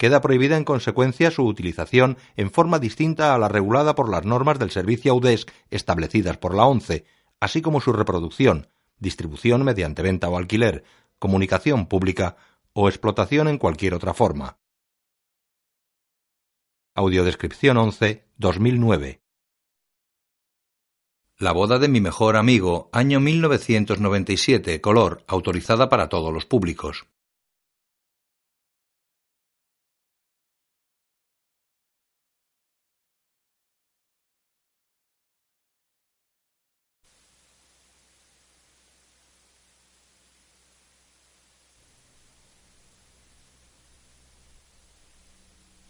Queda prohibida en consecuencia su utilización en forma distinta a la regulada por las normas del servicio Audesc establecidas por la ONCE, así como su reproducción, distribución mediante venta o alquiler, comunicación pública o explotación en cualquier otra forma. Audiodescripción 11 2009 La boda de mi mejor amigo, año 1997, color, autorizada para todos los públicos.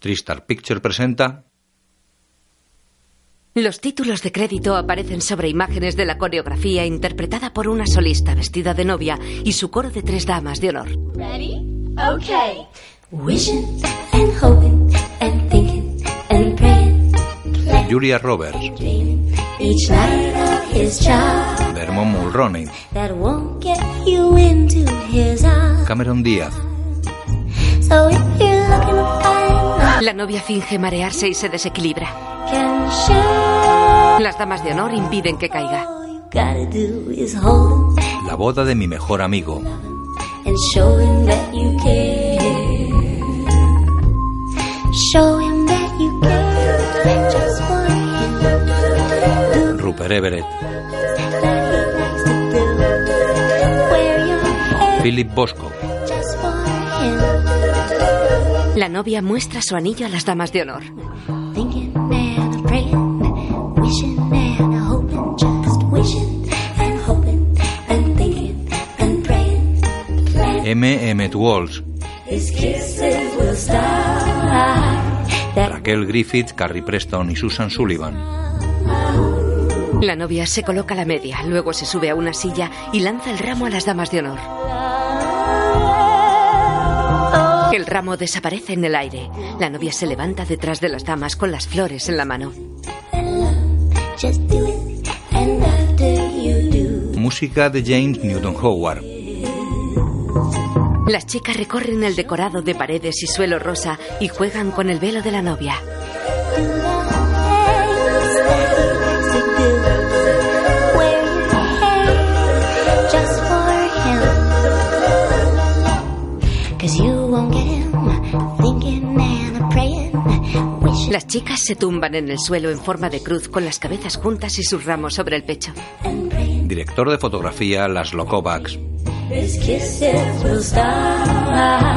Tristar Picture presenta. Los títulos de crédito aparecen sobre imágenes de la coreografía interpretada por una solista vestida de novia y su coro de tres damas de honor. Ready? Okay. Wishing and hoping and thinking and praying. Julia Roberts, Each night of his child Vermont Mulroney, that won't get you into his arms. Cameron Díaz, So if you're looking La novia finge marearse y se desequilibra. Las damas de honor impiden que caiga. La boda de mi mejor amigo. Rupert Everett, Philip Bosco. La novia muestra su anillo a las damas de honor. M. Emmett. That Raquel Griffith, Carrie Preston y Susan Sullivan, La novia se coloca la media, luego se sube a una silla y lanza el ramo a las damas de honor. El ramo desaparece en el aire. La novia se levanta detrás de las damas con las flores en la mano. música de James Newton Howard, Las chicas recorren el decorado de paredes y suelo rosa y juegan con el velo de la novia. Las chicas se tumban en el suelo en forma de cruz con las cabezas juntas y sus ramos sobre el pecho. director de fotografía Laszlo Kovacs,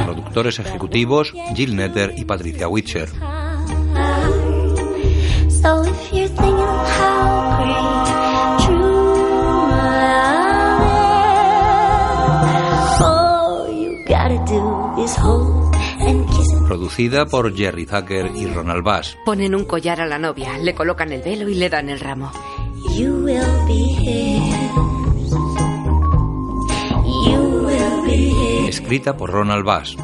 productores ejecutivos Jill Netter y Patricia Witcher, So if you're thinking of how great true love is, all you gotta do is hold and kiss it. Producida por Jerry Zucker y Ronald Bass, Ponen un collar a la novia, le colocan el velo y le dan el ramo. You will be his. You will be his. escrita por Ronald Bass,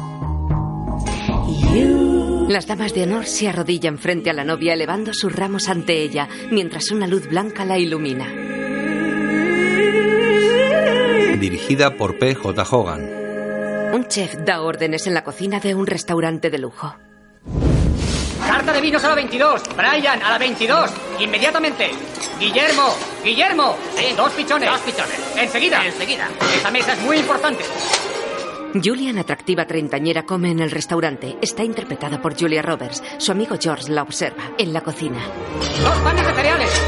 You. Las damas de honor se arrodillan frente a la novia elevando sus ramos ante ella, mientras una luz blanca la ilumina. dirigida por P. J. Hogan, Un chef da órdenes en la cocina de un restaurante de lujo. Carta de vinos a la 22. Brian, a la 22. Inmediatamente. Guillermo, Guillermo. Dos pichones. Dos pichones. Enseguida. Enseguida. Esa mesa es muy importante. Julian, atractiva treintañera, come en el restaurante. Está interpretada por Julia Roberts. Su amigo George la observa en la cocina. Dos panes de cereales.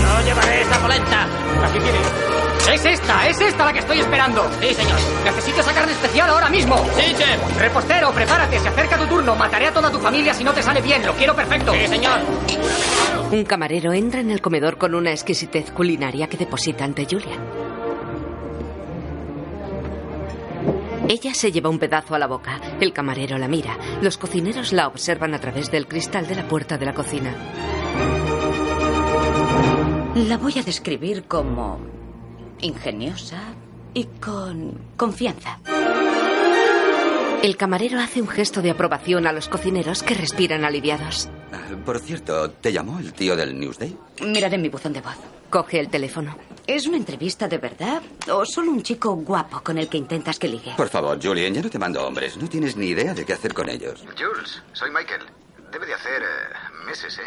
Yo llevaré esta polenta. Aquí tiene. Es esta, es esta la que estoy esperando. Sí, señor. Necesito esa carne especial ahora mismo. Sí, chef. Repostero, prepárate. Se acerca tu turno. Mataré a toda tu familia si no te sale bien. Lo quiero perfecto. Sí, señor. Un camarero entra en el comedor con una exquisitez culinaria que deposita ante Julian. Ella se lleva un pedazo a la boca. El camarero la mira. Los cocineros la observan a través del cristal de la puerta de la cocina. La voy a describir como ingeniosa y con confianza. El camarero hace un gesto de aprobación a los cocineros que respiran aliviados. Ah, Por cierto, ¿te llamó el tío del Newsday? Miraré mi buzón de voz. Coge el teléfono. ¿Es una entrevista de verdad o solo un chico guapo con el que intentas que ligue? Por favor, Julian, ya no te mando hombres. No tienes ni idea de qué hacer con ellos. Jules, soy Michael. Debe de hacer eh, meses, ¿eh?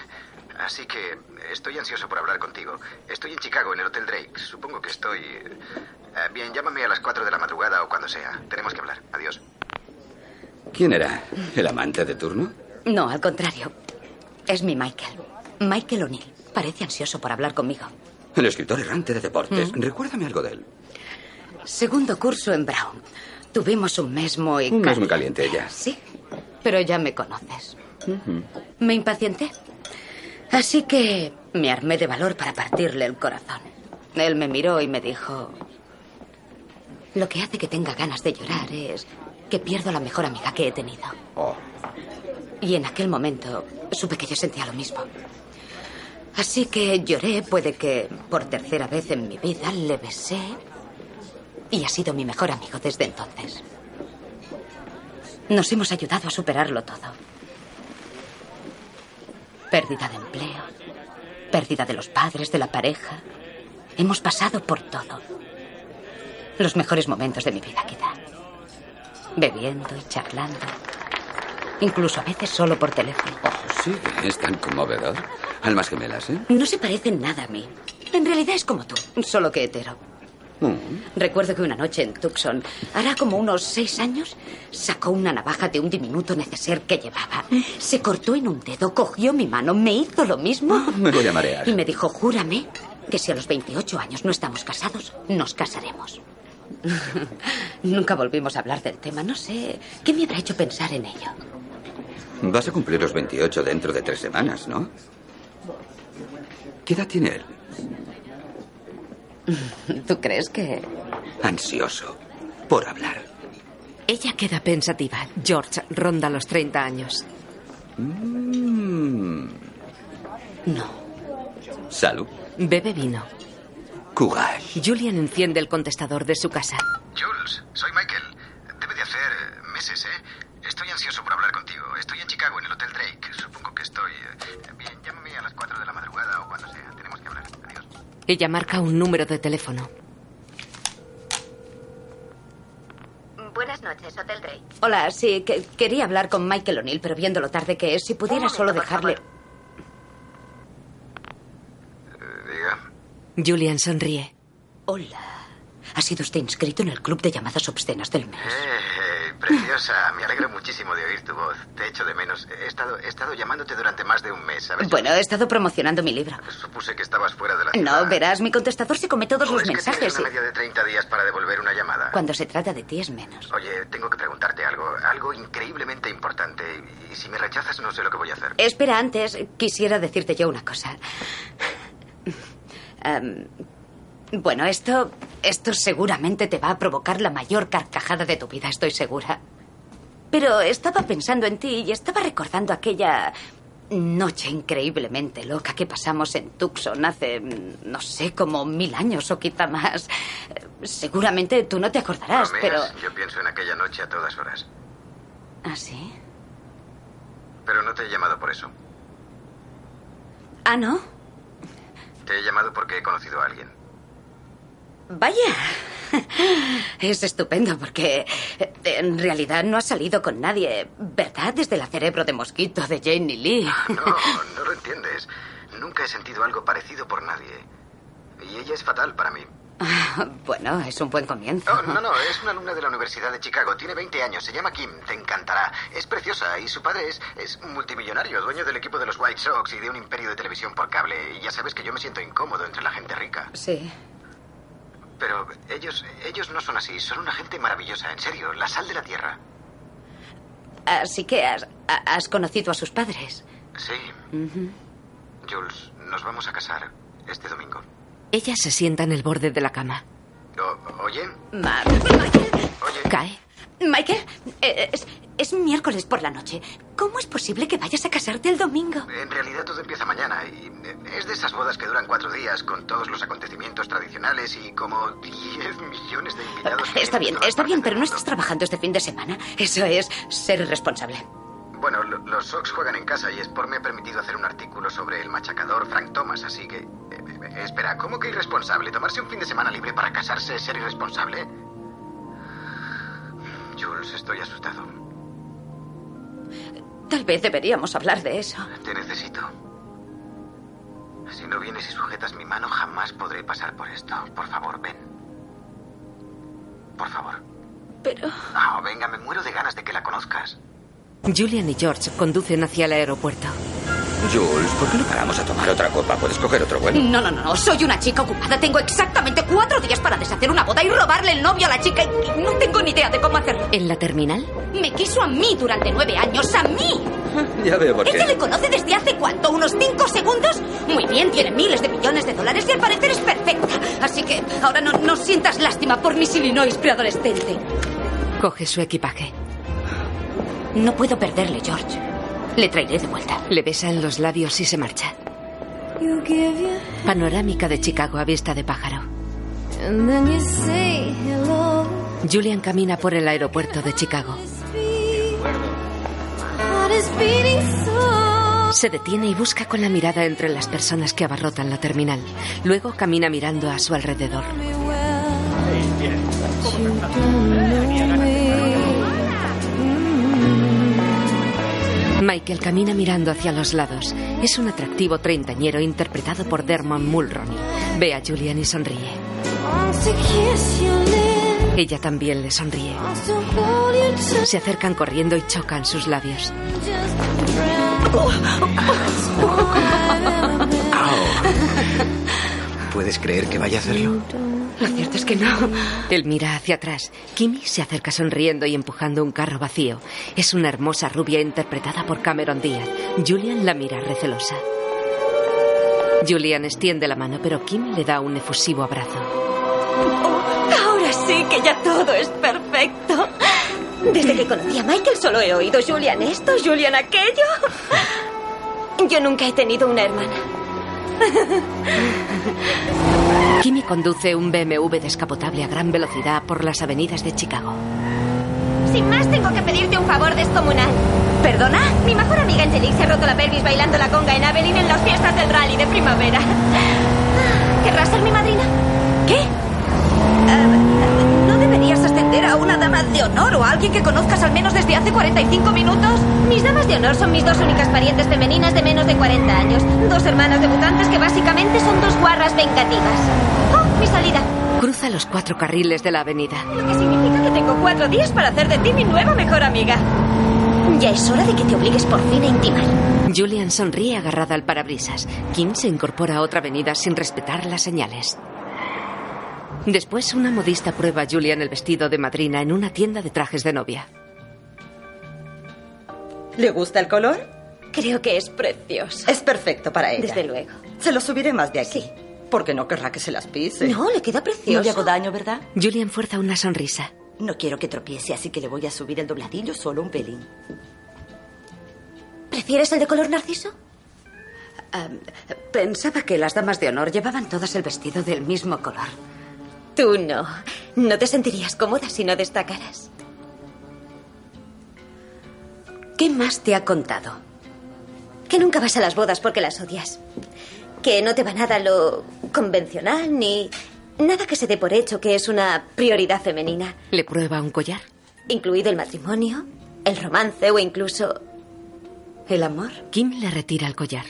Así que estoy ansioso por hablar contigo. Estoy en Chicago, en el Hotel Drake. Supongo que estoy... eh, bien, llámame a las 4 de la madrugada o cuando sea. Tenemos que hablar. Adiós. ¿Quién era? ¿El amante de turno? No, al contrario. Es mi Michael. Michael O'Neill. Parece ansioso por hablar conmigo. El escritor errante de deportes. Recuérdame algo de él. Segundo curso en Brown. Tuvimos un mes muy... Un mes muy caliente ella. Sí, pero ya me conoces. Me impacienté. Así que me armé de valor para partirle el corazón. Él me miró y me dijo... Lo que hace que tenga ganas de llorar es que pierdo a la mejor amiga que he tenido. Oh, Y en aquel momento supe que yo sentía lo mismo. Así que lloré, puede que por tercera vez en mi vida le besé y ha sido mi mejor amigo desde entonces. Nos hemos ayudado a superarlo todo. Pérdida de empleo, pérdida de los padres, de la pareja. Hemos pasado por todo. Los mejores momentos de mi vida, quizá. Bebiendo y charlando. Incluso a veces solo por teléfono. sí, es tan conmovedor. Almas gemelas, ¿eh? No se parecen nada a mí. En realidad es como tú, solo que hetero. Mm. Recuerdo que una noche en Tucson, hará como unos seis años, sacó una navaja de un diminuto neceser que llevaba. Se cortó en un dedo, cogió mi mano, me hizo lo mismo. Me voy a marear. Y me dijo, júrame que si a los 28 años no estamos casados, nos casaremos. Nunca volvimos a hablar del tema. No sé qué me habrá hecho pensar en ello. Vas a cumplir los 28 dentro de tres semanas, ¿no? ¿Qué edad tiene él? ¿Tú crees que...? Ansioso por hablar. Ella queda pensativa. George ronda los 30 años. Mm. No. Salud. Bebe vino. Courage. Julian enciende el contestador de su casa. Jules, soy Michael. Debe de hacer meses, ¿eh? Estoy ansioso por hablar contigo. Estoy en Chicago, en el Hotel Drake. Supongo que estoy... eh, bien, llámame a las 4 de la madrugada o cuando sea. Ella marca un número de teléfono. Buenas noches, Hotel Drake. Hola, sí, que- quería hablar con Michael O'Neill, pero viendo lo tarde que es, si pudiera solo dejarle... Eh, diga. Julian sonríe. Hola. Ha sido usted inscrito en el club de llamadas obscenas del mes. Eh, preciosa. Me alegro muchísimo de oír tu voz. Te echo de menos. He estado, he estado llamándote durante más de un mes, ¿sabes? Bueno, he estado promocionando mi libro. Supuse que estabas fuera de la ciudad. No, verás, mi contestador se come todos ¿O los es que mensajes. tienes una media de 30 días para devolver una llamada? Cuando se trata de ti es menos. Oye, tengo que preguntarte algo. Algo increíblemente importante. Y si me rechazas, no sé lo que voy a hacer. Espera, antes quisiera decirte yo una cosa. Em, bueno, esto, esto seguramente te va a provocar la mayor carcajada de tu vida, estoy segura. Pero estaba pensando en ti y estaba recordando aquella noche increíblemente loca que pasamos en Tucson hace, no sé, como mil años o quizá más. Seguramente tú no te acordarás, pero... Yo pienso en aquella noche a todas horas. ¿Ah, sí? Pero no te he llamado por eso. Ah, ¿no? Te he llamado porque he conocido a alguien. Vaya. Es estupendo porque eh, en realidad no has salido con nadie, ¿verdad? Desde la cerebro de mosquito de Jane Lee. No, no lo entiendes. Nunca he sentido algo parecido por nadie. Y ella es fatal para mí. Ah, Bueno, es un buen comienzo. Oh, no, no, es una alumna de la Universidad de Chicago. Tiene 20 años. Se llama Kim. Te encantará. Es preciosa y su padre es, es multimillonario, dueño del equipo de los White Sox y de un imperio de televisión por cable. Y ya sabes que yo me siento incómodo entre la gente rica. Sí. Pero ellos, ellos no son así. Son una gente maravillosa, en serio. La sal de la tierra. Así que has, ha- has conocido a sus padres. Sí. Jules, nos vamos a casar este domingo. Ella se sienta en el borde de la cama. O- oye, Ma- oye. Cae. Michael, eh, es, es miércoles por la noche. ¿Cómo es posible que vayas a casarte el domingo? En realidad todo empieza mañana y eh, es de esas bodas que duran cuatro días con todos los acontecimientos tradicionales y como 10 millones de invitados. Está bien, está bien, pero no estás trabajando este fin de semana. Eso es ser irresponsable. Bueno, lo- los Sox juegan en casa y Sport me ha permitido hacer un artículo sobre el machacador Frank Thomas, así que... eh, espera, ¿cómo que irresponsable? ¿Tomarse un fin de semana libre para casarse es ser irresponsable? Jules, estoy asustado. Tal vez deberíamos hablar de eso. Te necesito. Si no vienes y sujetas mi mano, jamás podré pasar por esto. Por favor, ven. Por favor. Pero... Ah, venga, me muero de ganas de que la conozcas. Julian y George conducen hacia el aeropuerto. Jules, ¿por qué no paramos a tomar otra copa? ¿Puedes coger otro vuelo? No, no, no, no. Soy una chica ocupada. Tengo exactamente cuatro días para deshacer una boda y robarle el novio a la chica y no tengo ni idea de cómo hacerlo. ¿En la terminal? Me quiso a mí durante nueve años. ¡A mí! Ya veo por ¿Ella le qué. conoce desde hace cuánto? ¿Unos cinco segundos? Muy bien, tiene miles de millones de dólares y al parecer es perfecta. Así que ahora no, no sientas lástima por Miss Illinois preadolescente. Coge su equipaje. No puedo perderle, George. Le traeré de vuelta. Le besa en los labios y se marcha. Panorámica de Chicago a vista de pájaro. And then you say hello. Julian camina por el aeropuerto de Chicago. Se detiene y busca con la mirada entre las personas que abarrotan la terminal. Luego camina mirando a su alrededor. Michael camina mirando hacia los lados. Es un atractivo treintañero interpretado por Dermot Mulroney. Ve a Julian y sonríe. Ella también le sonríe. Se acercan corriendo y chocan sus labios. ¿Puedes creer que vaya a hacerlo? Lo cierto es que no. Él mira hacia atrás. Kimmy se acerca sonriendo y empujando un carro vacío. Es una hermosa rubia interpretada por Cameron Díaz. Julian la mira recelosa. Julian extiende la mano, pero Kim le da un efusivo abrazo. Ahora sí que ya todo es perfecto. Desde que conocí a Michael solo he oído Julian esto, Julian aquello. Yo nunca he tenido una hermana. Kimmy conduce un BMW descapotable a gran velocidad por las avenidas de Chicago. Sin más, tengo que pedirte un favor descomunal. ¿Perdona? Mi mejor amiga Angelique se ha roto la pelvis bailando la conga en Abilene en las fiestas del rally de primavera. ¿Querrás ser mi madrina? ¿Qué? ¿No ascender a una dama de honor o a alguien que conozcas al menos desde hace 45 minutos? Mis damas de honor son mis dos únicas parientes femeninas de menos de 40 años. Dos hermanas debutantes que básicamente son dos guarras vengativas. ¡Oh, mi salida! Cruza los cuatro carriles de la avenida. Lo que significa que tengo cuatro días para hacer de ti mi nueva mejor amiga. Ya es hora de que te obligues por fin a intimar. Julian sonríe agarrada al parabrisas. Kim se incorpora a otra avenida sin respetar las señales. Después, una modista prueba a Julian el vestido de madrina en una tienda de trajes de novia. ¿Le gusta el color? Creo que es precioso. Es perfecto para ella. Desde luego. Se lo subiré más de aquí. Sí. Porque no querrá que se las pise. No, le queda precioso. No le hago daño, ¿verdad? Julian fuerza una sonrisa. No quiero que tropiece, así que le voy a subir el dobladillo solo un pelín. ¿Prefieres el de color narciso? Ah, pensaba que las damas de honor llevaban todas el vestido del mismo color. Tú no. No te sentirías cómoda si no destacaras. ¿Qué más te ha contado? Que nunca vas a las bodas porque las odias. Que no te va nada lo convencional ni nada que se dé por hecho que es una prioridad femenina, Le prueba un collar. incluido el matrimonio, el romance o incluso ¿El amor? Kim le retira el collar.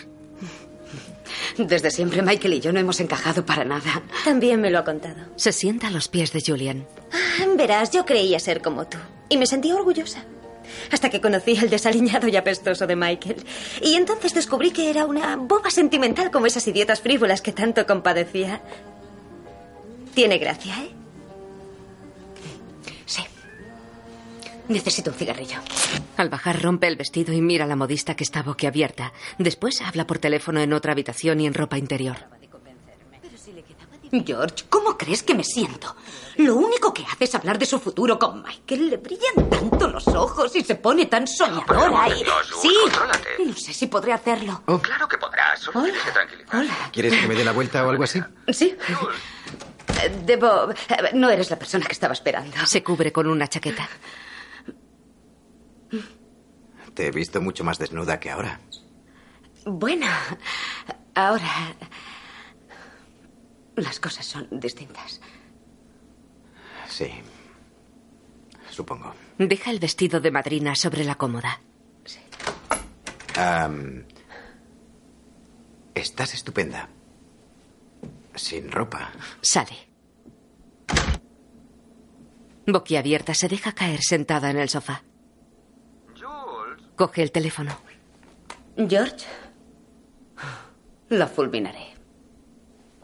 Desde siempre Michael y yo no hemos encajado para nada. también me lo ha contado. Se sienta a los pies de Julian. Ah, Verás, yo creía ser como tú y me sentía orgullosa. Hasta que conocí el desaliñado y apestoso de Michael. Y entonces descubrí que era una boba sentimental como esas idiotas frívolas que tanto compadecía. Tiene gracia, ¿eh? Necesito un cigarrillo. Al bajar rompe el vestido y mira a la modista que está boquiabierta. Después habla por teléfono en otra habitación y en ropa interior. George, ¿cómo crees que me siento? Lo único que hace es hablar de su futuro con Michael. Le brillan tanto los ojos y se pone tan soñadora. y... sí, contrólate. no sé si podré hacerlo. Claro que podrás. Solo tienes que tranquilizar. Hola. ¿Quieres que me dé la vuelta o algo así? Sí. Eh, Debo... eh, No eres la persona que estaba esperando. Se cubre con una chaqueta. Te he visto mucho más desnuda que ahora. Bueno, ahora... Las cosas son distintas. Sí. Supongo. Deja el vestido de madrina sobre la cómoda. Am, estás estupenda. Sin ropa. Sale. Boquiabierta se deja caer sentada en el sofá. Coge el teléfono. George, la fulminaré.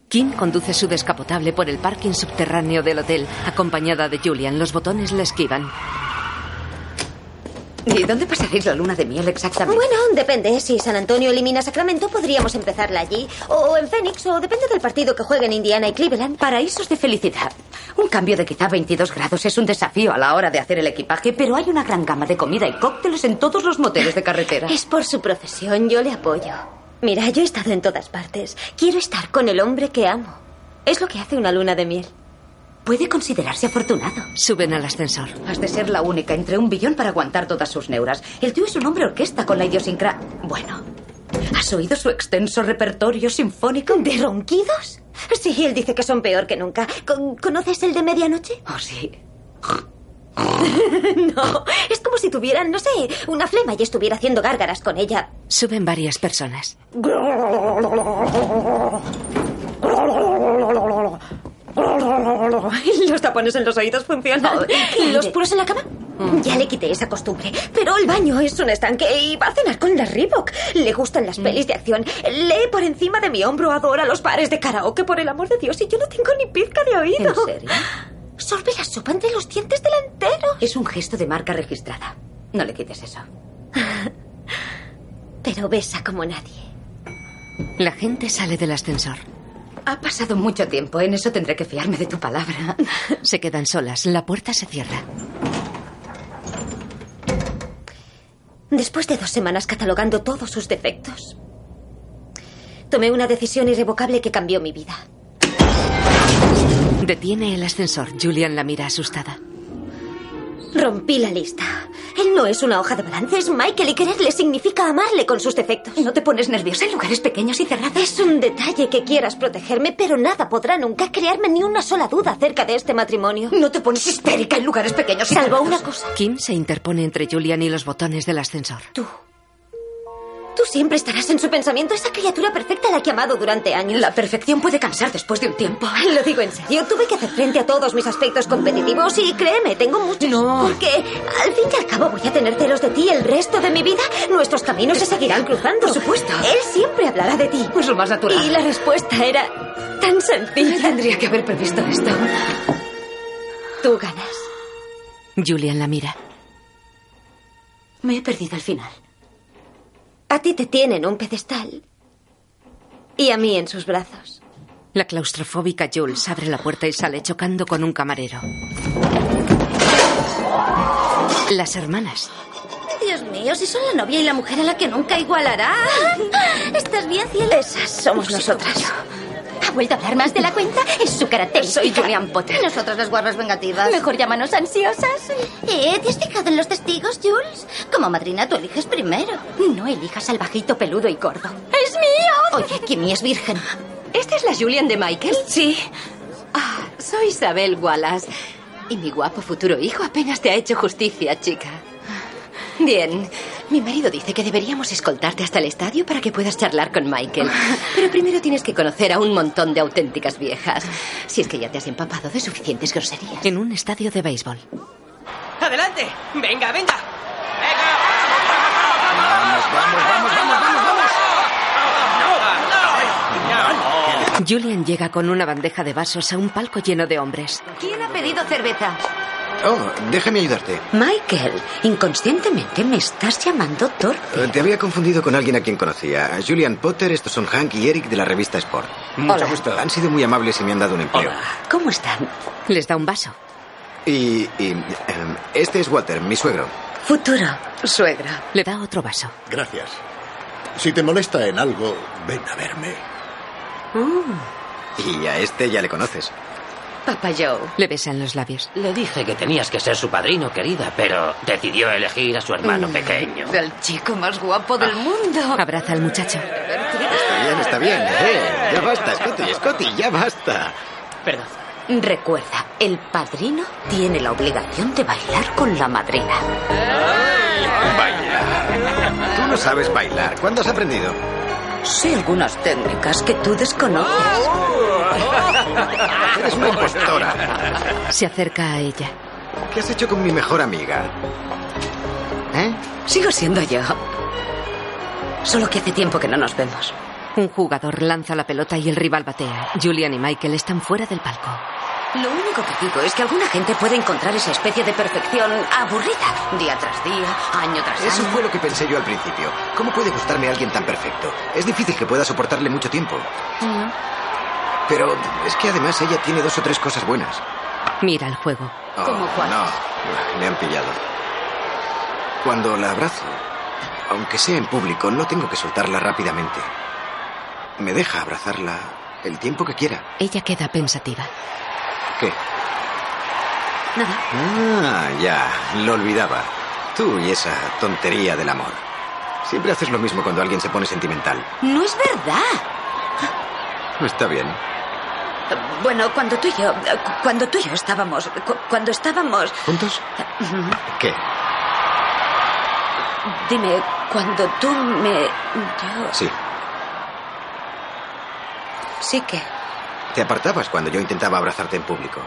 Kim conduce su descapotable por el parking subterráneo del hotel, acompañada de Julian. Los botones le esquivan. ¿Y dónde pasaréis la luna de miel exactamente? Bueno, depende. Si San Antonio elimina Sacramento, podríamos empezarla allí. O en Phoenix, o depende del partido que jueguen Indiana y Cleveland. Paraísos de felicidad. Un cambio de quizá 22 grados es un desafío a la hora de hacer el equipaje, pero hay una gran gama de comida y cócteles en todos los moteles de carretera. Es por su profesión, yo le apoyo. Mira, yo he estado en todas partes. Quiero estar con el hombre que amo. Es lo que hace una luna de miel. Puede considerarse afortunado. Suben al ascensor. Has de ser la única entre un billón para aguantar todas sus neuras. El tío es un hombre orquesta con la idiosincra... Bueno, ¿has oído su extenso repertorio sinfónico? ¿De ronquidos? Sí, él dice que son peor que nunca. Con- ¿Conoces el de medianoche? Oh, sí. no, es como si tuvieran, no sé, una flema y estuviera haciendo gárgaras con ella. Suben varias personas. Los tapones en los oídos funcionan. ¿Y los puros en la cama? Ya le quité esa costumbre. Pero el baño es un estanque y va a cenar con la Reebok. Le gustan las pelis de acción. Lee por encima de mi hombro, adora los bares de karaoke, por el amor de Dios. Y yo no tengo ni pizca de oído. ¿En serio? Sorbe la sopa entre los dientes delanteros. Es un gesto de marca registrada. No le quites eso. Pero besa como nadie. La gente sale del ascensor. Ha pasado mucho tiempo. En eso tendré que fiarme de tu palabra. Se quedan solas. La puerta se cierra. Después de dos semanas catalogando todos sus defectos, tomé una decisión irrevocable que cambió mi vida. Detiene el ascensor. Julian la mira asustada. Rompí la lista. Él no es una hoja de balance, es Michael y quererle significa amarle con sus defectos. ¿No te pones nerviosa en lugares pequeños y cerrados? Es un detalle que quieras protegerme, pero nada podrá nunca crearme ni una sola duda acerca de este matrimonio. No te pones histérica en lugares pequeños y Salvo cerrados. una cosa. Kim se interpone entre Julian y los botones del ascensor. Tú. Tú siempre estarás en su pensamiento, esa criatura perfecta a la que ha amado durante años. La perfección puede cansar después de un tiempo. Lo digo en serio, tuve que hacer frente a todos mis aspectos competitivos y créeme, tengo muchos. No. Porque al fin y al cabo voy a tener celos de ti el resto de mi vida. Nuestros caminos se seguirán cruzando. Por supuesto. Él siempre hablará de ti. Pues lo más natural. Y la respuesta era tan sencilla. Tendría que haber previsto esto. Tú ganas. Julian la mira. Me he perdido el final. A ti te tienen en un pedestal. Y a mí en sus brazos. La claustrofóbica Jules abre la puerta y sale chocando con un camarero. Las hermanas. Dios mío, si son la novia y la mujer a la que nunca igualará. ¿Estás bien, cielo? Esas somos nosotras. ¿Ha vuelto a hablar más de la cuenta? Es su característica. Soy Julian Potter. Nosotras las guarras vengativas. Mejor llámanos ansiosas. ¿Eh? ¿Te has fijado en los testigos, Jules? Como madrina tú eliges primero. No elijas al bajito peludo y gordo. ¡Es mío! Oye, Kimmy es virgen. ¿Esta es la Julian de Michael? Sí. Ah, soy Isabel Wallace. Y mi guapo futuro hijo apenas te ha hecho justicia, chica. Bien, mi marido dice que deberíamos escoltarte hasta el estadio para que puedas charlar con Michael. Pero primero tienes que conocer a un montón de auténticas viejas. Si es que ya te has empapado de suficientes groserías. En un estadio de béisbol. ¡Adelante! ¡Venga, venga! Julian llega con una bandeja de vasos a un palco lleno de hombres. ¿Quién ha pedido cerveza? Oh, déjame ayudarte. Michael, inconscientemente me estás llamando torpe. Eh, Te había confundido con alguien a quien conocía. Julian Potter, estos son Hank y Eric de la revista Sport. Hola. Han sido muy amables y me han dado un empleo. ¿Cómo están? Les da un vaso. Y, y, em, este es Walter, mi suegro. Futuro, suegra. Le da otro vaso. Gracias. Si te molesta en algo, ven a verme. Y a este ya le conoces. Papá Joe. Le besa en los labios. Le dije que tenías que ser su padrino, querida, pero decidió elegir a su hermano Mm. pequeño. El chico más guapo del mundo. Abraza al muchacho. Está bien, está bien. Eh, ya basta, Scotty, Scotty, ya basta. Perdón. Recuerda, el padrino tiene la obligación de bailar con la madrina. Bailar. Tú no sabes bailar. ¿Cuándo has aprendido? Sé algunas técnicas que tú desconoces. Eres una impostora. Se acerca a ella. ¿Qué has hecho con mi mejor amiga? ¿Eh? Sigo siendo yo. Solo que hace tiempo que no nos vemos. Un jugador lanza la pelota y el rival batea. Julian y Michael están fuera del palco. Lo único que digo es que alguna gente puede encontrar esa especie de perfección aburrida, día tras día, año tras Eso año. fue lo que pensé yo al principio. ¿Cómo puede gustarme alguien tan perfecto? Es difícil que pueda soportarle mucho tiempo. Pero es que además ella tiene dos o tres cosas buenas. Mira el juego. Oh, ¿Cómo? No, me han pillado. Cuando la abrazo, aunque sea en público, no tengo que soltarla rápidamente. Me deja abrazarla el tiempo que quiera. Ella queda pensativa. ¿Qué? Nada. Ah, ya, lo olvidaba. Tú y esa tontería del amor. Siempre haces lo mismo cuando alguien se pone sentimental. No es verdad. Está bien. Bueno, cuando tú y yo, cuando tú y yo estábamos, cu- cuando estábamos, ¿Juntos? ¿Qué? dime, cuando tú me, yo, Sí. sí que, Te apartabas cuando yo intentaba abrazarte en público.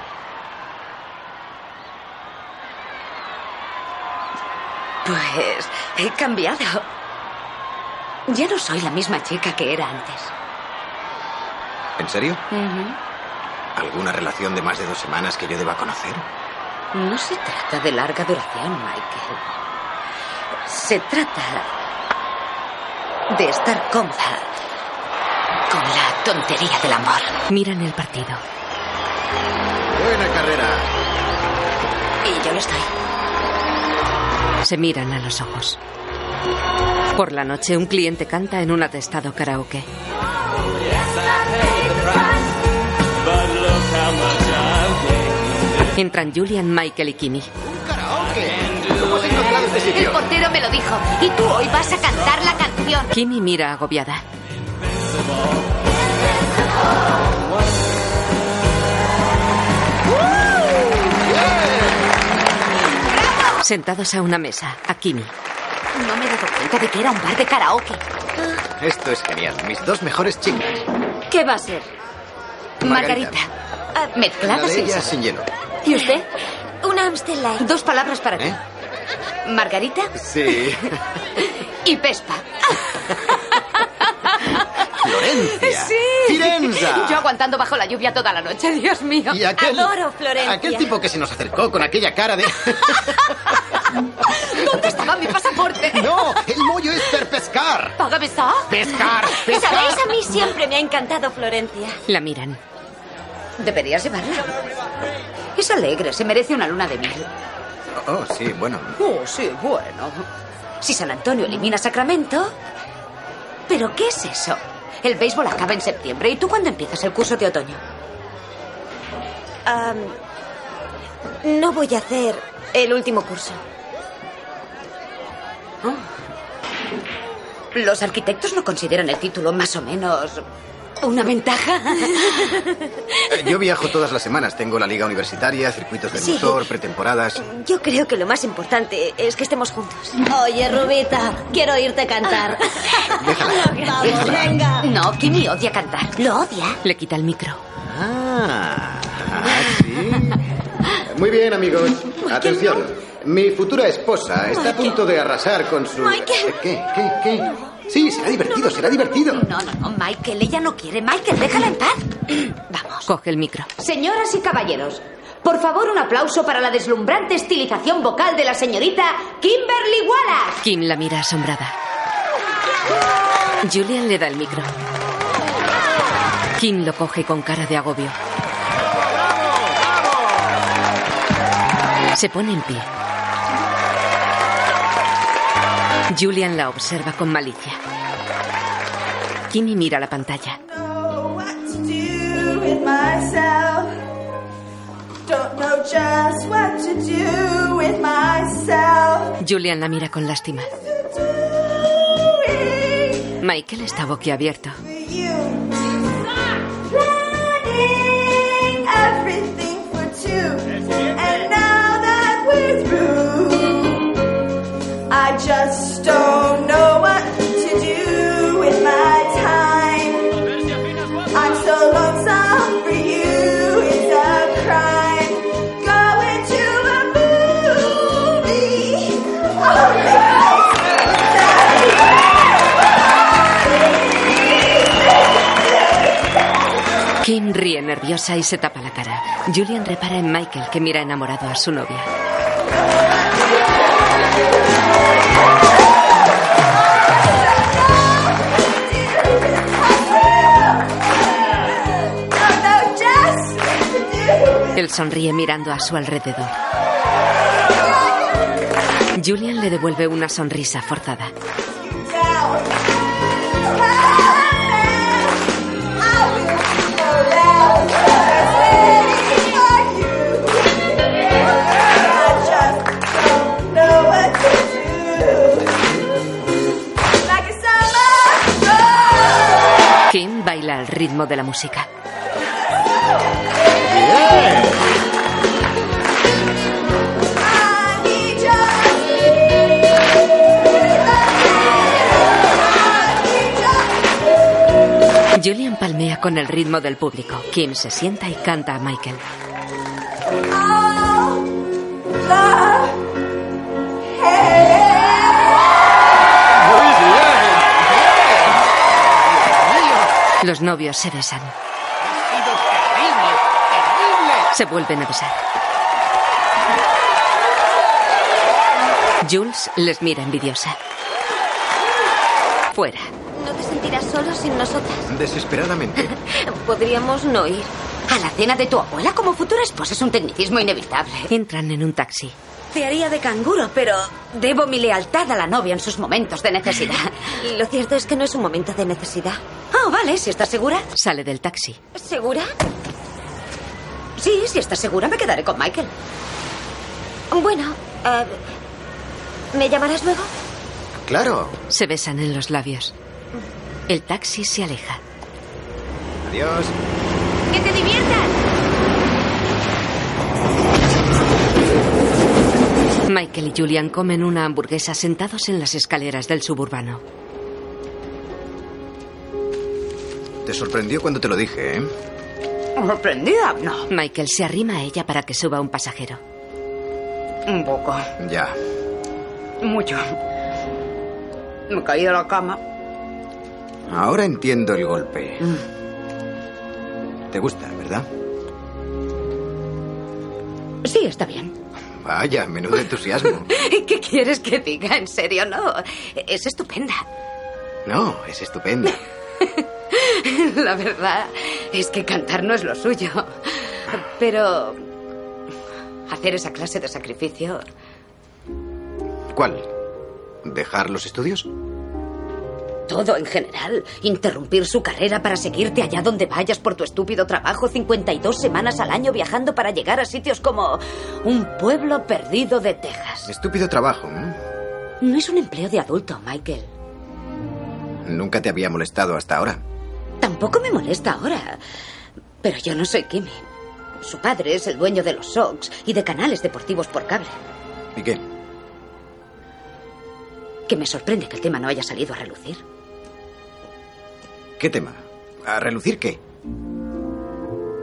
pues, he cambiado. Ya no soy la misma chica que era antes. ¿En serio? ¿Alguna relación de más de dos semanas que yo deba conocer? No se trata de larga duración, Michael. Se trata de estar cómoda con la tontería del amor. Miran el partido. Buena carrera. Y yo lo estoy. Se miran a los ojos. Por la noche, un cliente canta en un atestado karaoke. Entran Julian, Michael y Kimmy. ¿Cómo has encontrado este El sitio? portero me lo dijo. Y tú hoy vas a cantar la canción. Kimmy mira agobiada. Sentados a una mesa, a Kimmy. No me he dado cuenta de que era un bar de karaoke. Esto es genial. Mis dos mejores chicas. ¿Qué va a ser? Margarita. Ah, La mezclada de sin ella sal. sin hielo. ¿Y usted? Una Amstel Light. Dos palabras para ti. ¿Eh? Margarita Sí. y Pespa. Florencia. Sí. Firenza. Yo aguantando bajo la lluvia toda la noche, Dios mío. Y aquel, Adoro Florencia. aquel tipo que se nos acercó con aquella cara de... ¿Dónde estaba mi pasaporte? ¡No! ¡El mollo es per pescar! Págame esa. ¡Pescar! ¡Pescar! ¿Sabéis? A mí siempre me ha encantado Florencia. La miran. Deberías llevarla. Es alegre, se merece una luna de miel. Oh, sí, bueno. Oh, sí, bueno. Si San Antonio elimina Sacramento. ¿Pero qué es eso? El béisbol acaba en septiembre. ¿Y tú cuándo empiezas el curso de otoño? No voy a hacer el último curso. Los arquitectos no consideran el título más o menos una ventaja. Eh, Yo viajo todas las semanas. Tengo la liga universitaria, circuitos de Sí. motor, pretemporadas. Yo creo que lo más importante es que estemos juntos. Oye, Rubita, quiero oírte cantar. Vamos, venga. No, Kimi odia cantar. ¿Lo odia? Le quita el micro. Ah, ah, sí. Muy bien, amigos. Atención. Mi futura esposa está a punto de arrasar con su... Michael. ¿Qué? ¿Qué? ¿Qué? Sí, será divertido, será divertido. No, no, no, Michael, ella no quiere. Michael, déjala en paz. Vamos. Coge el micro. Señoras y caballeros, Por favor, un aplauso para la deslumbrante estilización vocal de la señorita Kimberly Wallace. Kim la mira asombrada. Julian le da el micro. Kim lo coge con cara de agobio. Se pone en pie. Julian la observa con malicia. Kimmy mira la pantalla. Julian la mira con lástima. Michael está boquiabierto. Y se tapa la cara. Julian repara en Michael que mira enamorado a su novia. Él sonríe mirando a su alrededor. Julian le devuelve una sonrisa forzada. Al ritmo de la música. Julian palmea con el ritmo del público. Kim se sienta y canta a Michael. Los novios se besan. Se vuelven a besar. Jules les mira envidiosa. Fuera. ¿No te sentirás solo sin nosotras? Desesperadamente. Podríamos no ir. A la cena de tu abuela como futura esposa es un tecnicismo inevitable. Entran en un taxi. Te haría de canguro, pero debo mi lealtad a la novia en sus momentos de necesidad. Lo cierto es que no es un momento de necesidad. Vale, si estás segura. Sale del taxi. ¿Segura? Sí, si estás segura me quedaré con Michael. Bueno, eh, ¿me llamarás luego? Claro. Se besan en los labios. El taxi se aleja. Adiós. ¡Que te diviertas! Michael y Julian comen una hamburguesa sentados en las escaleras del suburbano. Te sorprendió cuando te lo dije, ¿eh? ¿Sorprendida? No. Michael se arrima a ella para que suba un pasajero. Un poco. Ya. Mucho. Me caí de la cama. Ahora entiendo el golpe. Mm. ¿Te gusta, verdad? Sí, está bien. Vaya, menudo entusiasmo. ¿Qué quieres que diga? En serio, no. Es estupenda. No, es estupenda. La verdad es que cantar no es lo suyo. Pero hacer esa clase de sacrificio ¿Cuál? ¿Dejar los estudios? Todo en general. Interrumpir su carrera para seguirte allá donde vayas por tu estúpido trabajo 52 semanas al año viajando para llegar a sitios como un pueblo perdido de Texas. Estúpido trabajo. ¿eh? No es un empleo de adulto, Michael. Nunca te había molestado hasta ahora. Tampoco me molesta ahora. Pero yo no soy Kimmy. Su padre es el dueño de los Sox y de canales deportivos por cable. ¿Y qué? Que me sorprende que el tema no haya salido a relucir. ¿Qué tema? ¿A relucir qué?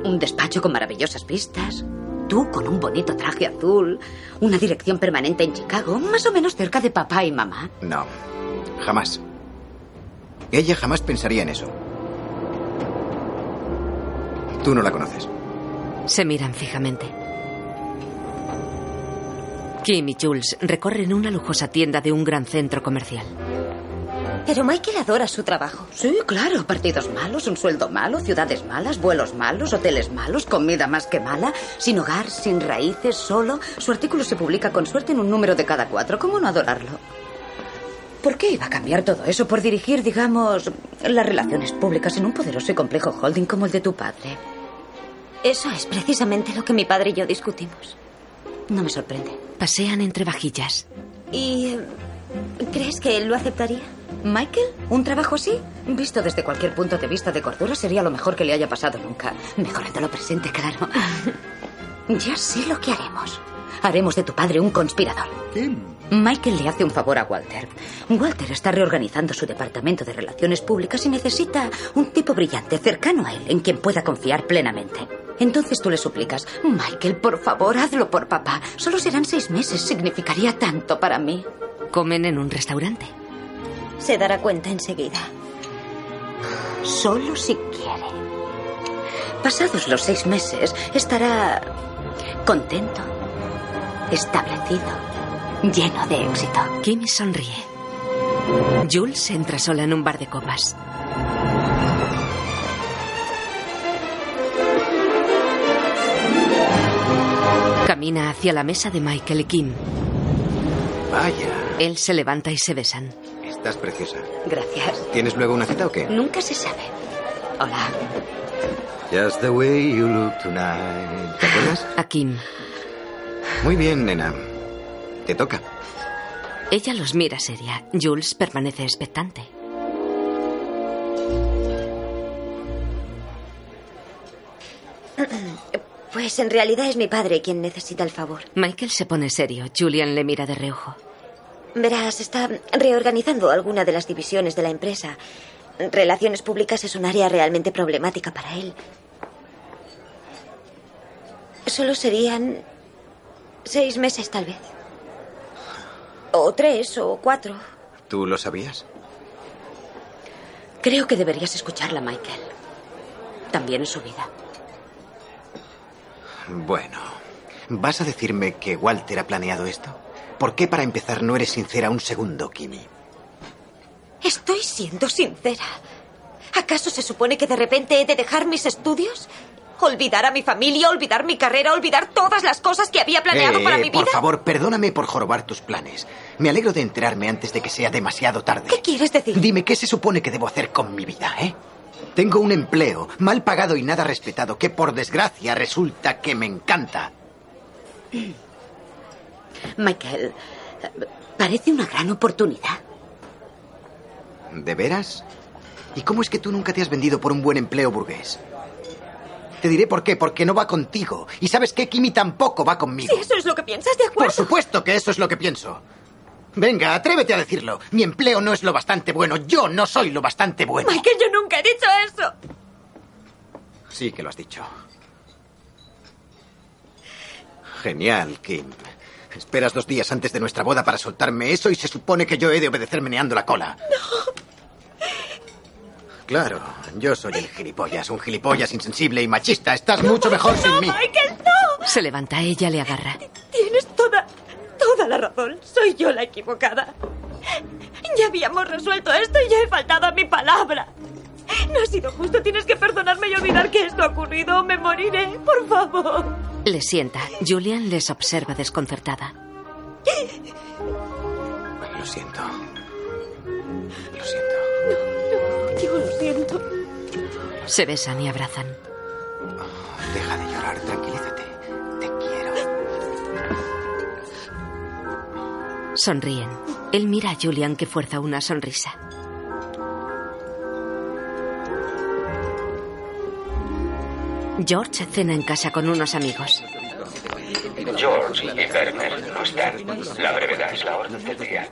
Un despacho con maravillosas vistas. Tú con un bonito traje azul. Una dirección permanente en Chicago, más o menos cerca de papá y mamá. No, jamás. Ella jamás pensaría en eso. Tú no la conoces. Se miran fijamente. Kim y Jules recorren una lujosa tienda de un gran centro comercial. Pero Michael adora su trabajo. Sí, claro. Partidos malos, un sueldo malo, ciudades malas, vuelos malos, hoteles malos, comida más que mala, sin hogar, sin raíces, solo. Su artículo se publica con suerte en un número de cada cuatro. ¿Cómo no adorarlo? ¿Por qué iba a cambiar todo eso por dirigir, digamos, las relaciones públicas en un poderoso y complejo holding como el de tu padre? Eso es precisamente lo que mi padre y yo discutimos. No me sorprende. Pasean entre vajillas. ¿Y eh, crees que él lo aceptaría? ¿Michael? ¿Un trabajo así? Visto desde cualquier punto de vista de cordura, sería lo mejor que le haya pasado nunca. Mejorando lo presente, claro. ya sé lo que haremos. Haremos de tu padre un conspirador. Michael le hace un favor a Walter. Walter está reorganizando su departamento de relaciones públicas y necesita un tipo brillante, cercano a él, en quien pueda confiar plenamente. Entonces tú le suplicas, Michael, por favor, hazlo por papá. Solo serán seis meses, significaría tanto para mí. Comen en un restaurante. Se dará cuenta enseguida. Solo si quiere. Pasados los seis meses, estará contento, establecido, lleno de éxito. Kim sonríe. Jules entra sola en un bar de copas. Camina hacia la mesa de Michael y Kim. Vaya, Él se levanta y se besan. estás preciosa. Gracias. ¿Tienes luego una cita o qué? Nunca se sabe. Hola. Just the way you look tonight. ¿Te acuerdas? A Kim. Muy bien, nena. Te toca. Ella los mira seria. Jules permanece expectante. Pues en realidad es mi padre quien necesita el favor. Michael se pone serio. Julian le mira de reojo. Verás, está reorganizando alguna de las divisiones de la empresa. Relaciones públicas es un área realmente problemática para él. Solo serían seis meses, tal vez. O tres, o cuatro. ¿Tú lo sabías? Creo que deberías escucharla, Michael. También es su vida. Bueno, ¿vas a decirme que Walter ha planeado esto? ¿Por qué para empezar no eres sincera un segundo, Kimi? Estoy siendo sincera. ¿Acaso se supone que de repente he de dejar mis estudios? ¿Olvidar a mi familia, olvidar mi carrera, olvidar todas las cosas que había planeado Eh, para eh, mi vida? Por favor, perdóname por jorobar tus planes. Me alegro de enterarme antes de que sea demasiado tarde. ¿Qué quieres decir? Dime, ¿qué se supone que debo hacer con mi vida, eh? Tengo un empleo mal pagado y nada respetado que por desgracia resulta que me encanta. Michael, parece una gran oportunidad. ¿De veras? ¿Y cómo es que tú nunca te has vendido por un buen empleo burgués? Te diré por qué, porque no va contigo. Y sabes qué, Kimi tampoco va conmigo. Si eso es lo que piensas, de acuerdo. Por supuesto que eso es lo que pienso. Venga, atrévete a decirlo. Mi empleo no es lo bastante bueno. Yo no soy lo bastante bueno. Michael, yo nunca he dicho eso. Sí que lo has dicho. Genial, Kim. Esperas dos días antes de nuestra boda para soltarme eso y se supone que yo he de obedecer meneando la cola. No. Claro, yo soy el gilipollas, un gilipollas insensible y machista. Estás mucho mejor sin mí. Michael, no. Se levanta, ella le agarra. Tienes toda, toda la razón. Soy yo la equivocada. Ya habíamos resuelto esto y ya he faltado a mi palabra. No ha sido justo. Tienes que perdonarme y olvidar que esto ha ocurrido me moriré. Por favor. Le sienta. Julian les observa desconcertada. Lo siento. Lo siento. Yo lo siento. Se besan y abrazan. Deja de llorar, tranquilízate. Sonríen. Él mira a Julian que fuerza una sonrisa. George cena en casa con unos amigos. George y Werner no están. La brevedad es la orden del día.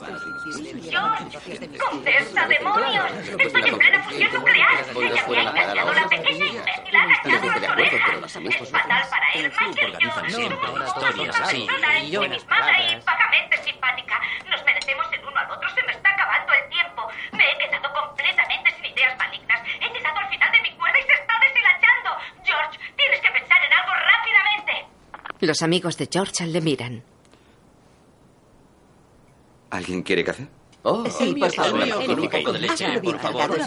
George, contesta, demonios. Estoy en plena fusión nuclear. Ella me ha engañado, la pequeña imbécil ha arañado las orejas. Es fatal para él, Michael yo. siempre historias así, y yo y vagamente simpática. Nos merecemos el uno al otro. Se me está acabando el tiempo. Me he quedado completamente sin ideas malignas. He llegado al final de mi cuerda y se está deshilachando. George, tienes que pensar en algo rápidamente. Los amigos de George le miran. ¿Alguien quiere café? Oh, sí, por favor. con un poco de leche, por favor.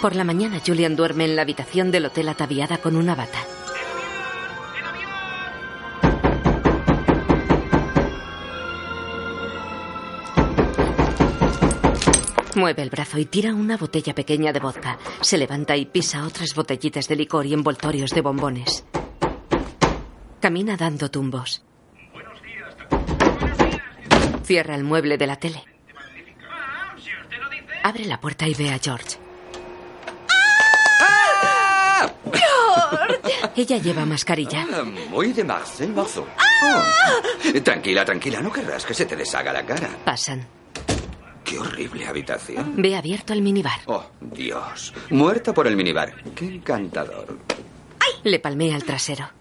Por la mañana, Julian duerme en la habitación del hotel ataviada con una bata. Mueve el brazo y tira una botella pequeña de vodka. Se levanta y pisa otras botellitas de licor y envoltorios de bombones. Camina dando tumbos. Cierra el mueble de la tele. Abre la puerta y ve a George. Ella lleva mascarilla. Ah, muy de Marcel Marceau. ¡Ah! Oh. Tranquila, tranquila, no querrás que se te deshaga la cara. Pasan. Qué horrible habitación. Ve abierto el minibar. Oh, Dios. Muerta por el minibar. Qué encantador. Le palmea el trasero.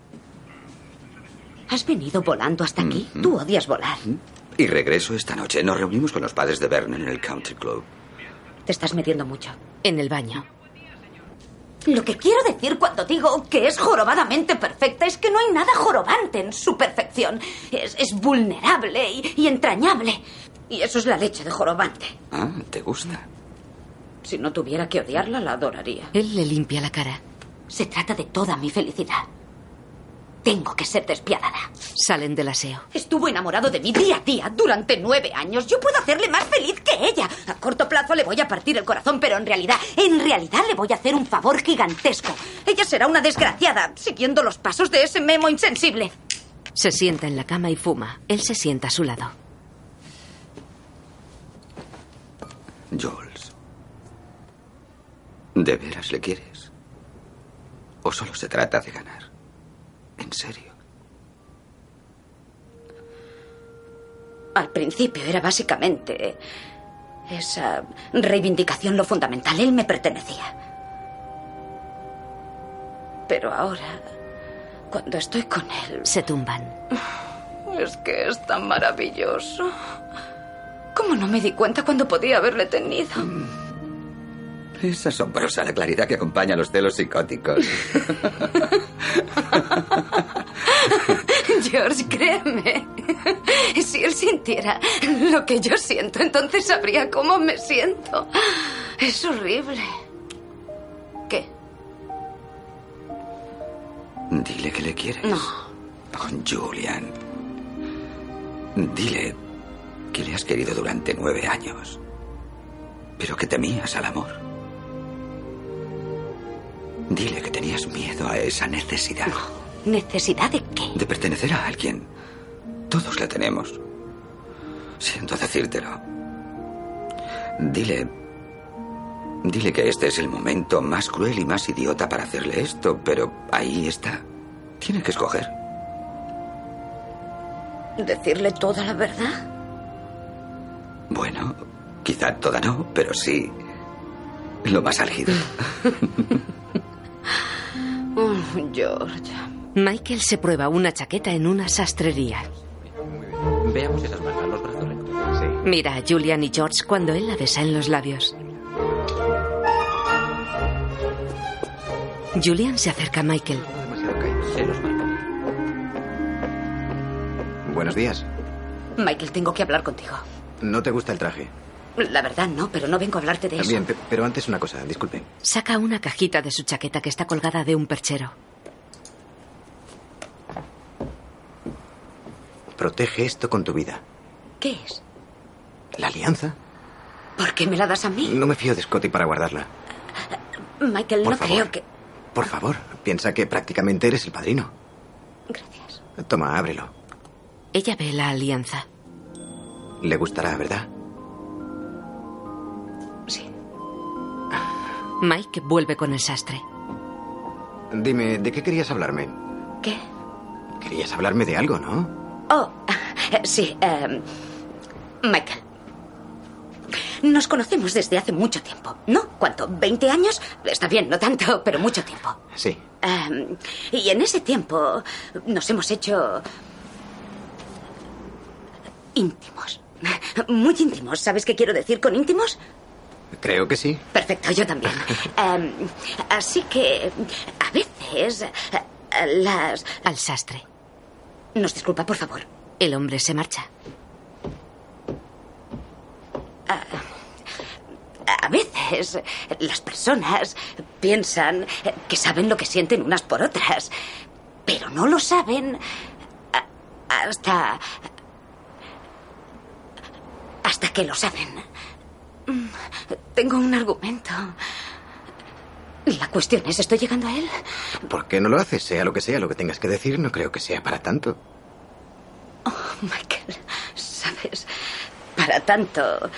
¿Has venido volando hasta aquí? Tú odias volar. Y regreso esta noche. Nos reunimos con los padres de Vernon en el Country Club. Te estás metiendo mucho. En el baño. Lo que quiero decir cuando digo que es jorobadamente perfecta es que no hay nada jorobante en su perfección. Es, es vulnerable y, y entrañable. Y eso es la leche de jorobante. Ah, ¿te gusta? Si no tuviera que odiarla, la adoraría. Él le limpia la cara. Se trata de toda mi felicidad. Tengo que ser despiadada. Salen del aseo. Estuvo enamorado de mí día a día durante nueve años. Yo puedo hacerle más feliz que ella. A corto plazo le voy a partir el corazón, pero en realidad, en realidad le voy a hacer un favor gigantesco. Ella será una desgraciada, siguiendo los pasos de ese memo insensible. Se sienta en la cama y fuma. Él se sienta a su lado. Jules. ¿De veras le quieres? ¿O solo se trata de ganar? ¿En serio? Al principio era básicamente esa reivindicación lo fundamental. Él me pertenecía. Pero ahora, cuando estoy con él... Se tumban. Es que es tan maravilloso. ¿Cómo no me di cuenta cuando podía haberle tenido? Es asombrosa la claridad que acompaña a los celos psicóticos. George, créeme. Si él sintiera lo que yo siento, entonces sabría cómo me siento. Es horrible. ¿Qué? Dile que le quieres. No. Oh, Julian. Dile que le has querido durante nueve años, pero que temías al amor. Dile que tenías miedo a esa necesidad. ¿Necesidad de qué? De pertenecer a alguien. Todos la tenemos. Siento decírtelo. Dile... Dile que este es el momento más cruel y más idiota para hacerle esto, pero ahí está. Tiene que escoger. ¿Decirle toda la verdad? Bueno, quizá toda no, pero sí lo más álgido. Oh, George. Michael se prueba una chaqueta en una sastrería. Veamos esas mangas, los brazos rectos. Sí. Mira a Julian y George cuando él la besa en los labios. Julian se acerca a Michael. Se los marco. Buenos días. Michael, tengo que hablar contigo. ¿No te gusta el traje? La verdad no, pero no vengo a hablarte de eso. Bien, pe- pero antes una cosa, disculpe. Saca una cajita de su chaqueta que está colgada de un perchero. Protege esto con tu vida. ¿Qué es? ¿La alianza? ¿Por qué me la das a mí? No me fío de Scotty para guardarla. Michael, Por no favor. creo que... Por favor, piensa que prácticamente eres el padrino. Gracias. Toma, ábrelo. Ella ve la alianza. Le gustará, ¿verdad? Mike vuelve con el sastre. Dime, ¿de qué querías hablarme? ¿Qué? Querías hablarme de algo, ¿no? Oh, sí. em, Michael. Nos conocemos desde hace mucho tiempo, ¿no? ¿Cuánto? ¿20 años? Está bien, no tanto, pero mucho tiempo. Sí. Em, y en ese tiempo nos hemos hecho íntimos. Muy íntimos. ¿Sabes qué quiero decir con íntimos? Creo que sí. Perfecto, yo también. Em, así que a veces las... Al sastre. Nos disculpa, por favor. El hombre se marcha. A veces las personas piensan que saben lo que sienten unas por otras, pero no lo saben hasta... hasta que lo saben. Tengo un argumento. La cuestión es, ¿estoy llegando a él? ¿Por qué no lo haces? Sea lo que sea lo que tengas que decir, no creo que sea para tanto. Michael, sabes, para tanto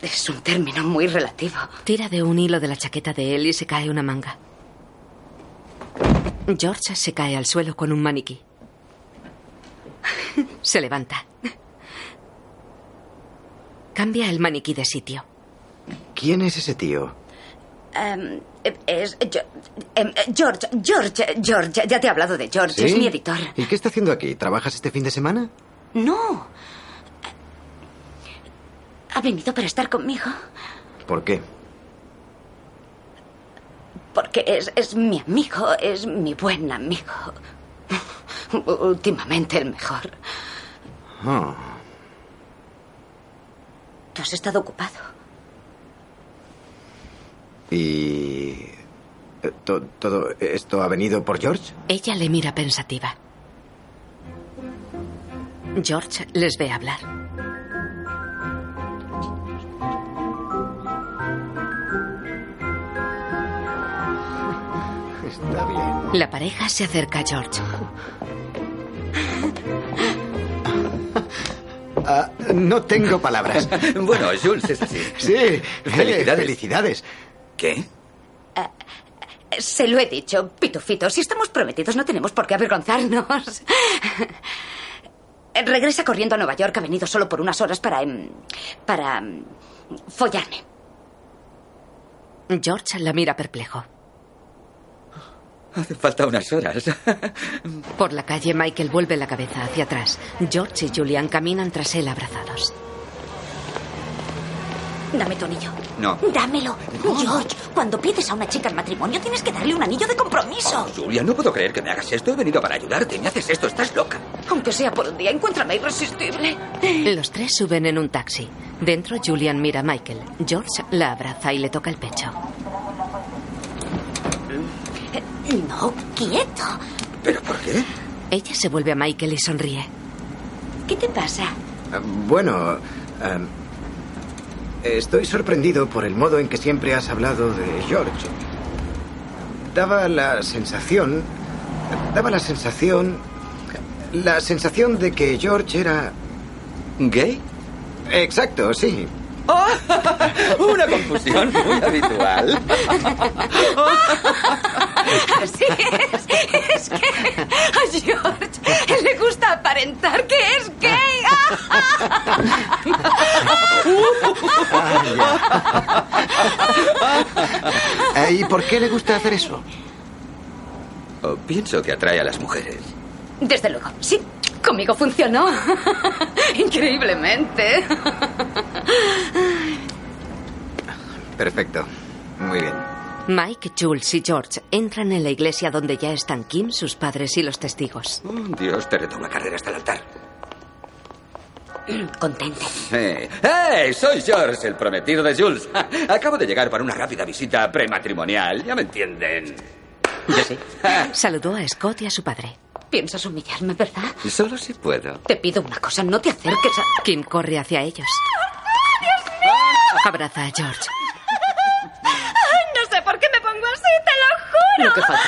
es un término muy relativo. Tira de un hilo de la chaqueta de él y se cae una manga. George se cae al suelo con un maniquí. Se levanta. Cambia el maniquí de sitio. ¿Quién es ese tío? Em, es Gio- em, George, George, George, ya te he hablado de George, es mi editor. ¿Y qué está haciendo aquí? ¿Trabajas este fin de semana? No. Ha venido para estar conmigo ¿Por qué? porque es, es mi amigo, es mi buen amigo. Últimamente el mejor. Oh, Tú has estado ocupado. ¿Y eh, to- todo esto ha venido por George? Ella le mira pensativa. George les ve hablar. Está bien. La pareja se acerca a George. Ah, no tengo palabras. bueno, Jules, es así. Sí, Felicidades. felicidades. ¿Qué? Se lo he dicho, Pitufito, si estamos prometidos no tenemos por qué avergonzarnos. Regresa corriendo a Nueva York, ha venido solo por unas horas para... em, para... em, follarme. George la mira perplejo. Hace falta unas horas. Por la calle, Michael vuelve la cabeza hacia atrás. George y Julian caminan tras él abrazados. Dame tu anillo. No. Dámelo. George, cuando pides a una chica en matrimonio tienes que darle un anillo de compromiso. Julia, no puedo creer que me hagas esto. He venido para ayudarte. Me haces esto. Estás loca. Aunque sea por un día, encuéntrame irresistible. Los tres suben en un taxi. Dentro, Julian mira a Michael. George la abraza y le toca el pecho. No, quieto. ¿Pero por qué? Ella se vuelve a Michael y sonríe. ¿Qué te pasa? Bueno, ah, estoy sorprendido por el modo en que siempre has hablado de George. Daba la sensación, daba la sensación, la sensación de que George era... ¿Gay? Exacto, sí. Una confusión muy habitual. Así es. Es que a George le gusta aparentar que es gay. ¿Y por qué le gusta hacer eso? Oh, pienso que atrae a las mujeres. Desde luego, sí. Conmigo funcionó. Increíblemente. Perfecto. Muy bien. Mike, Jules y George entran en la iglesia donde ya están Kim, sus padres y los testigos. Oh, Dios, te reto una carrera hasta el altar. Contente. Eh, ¡Hey! Soy George, el prometido de Jules. Acabo de llegar para una rápida visita prematrimonial. Ya me entienden. Yo sí. Saludó a Scott y a su padre. Piensas humillarme, ¿verdad? Solo si puedo. Te pido una cosa, no te acerques a... Kim corre hacia ellos. Abraza a George. Ay, no sé por qué me pongo así, te lo juro. Lo que falta.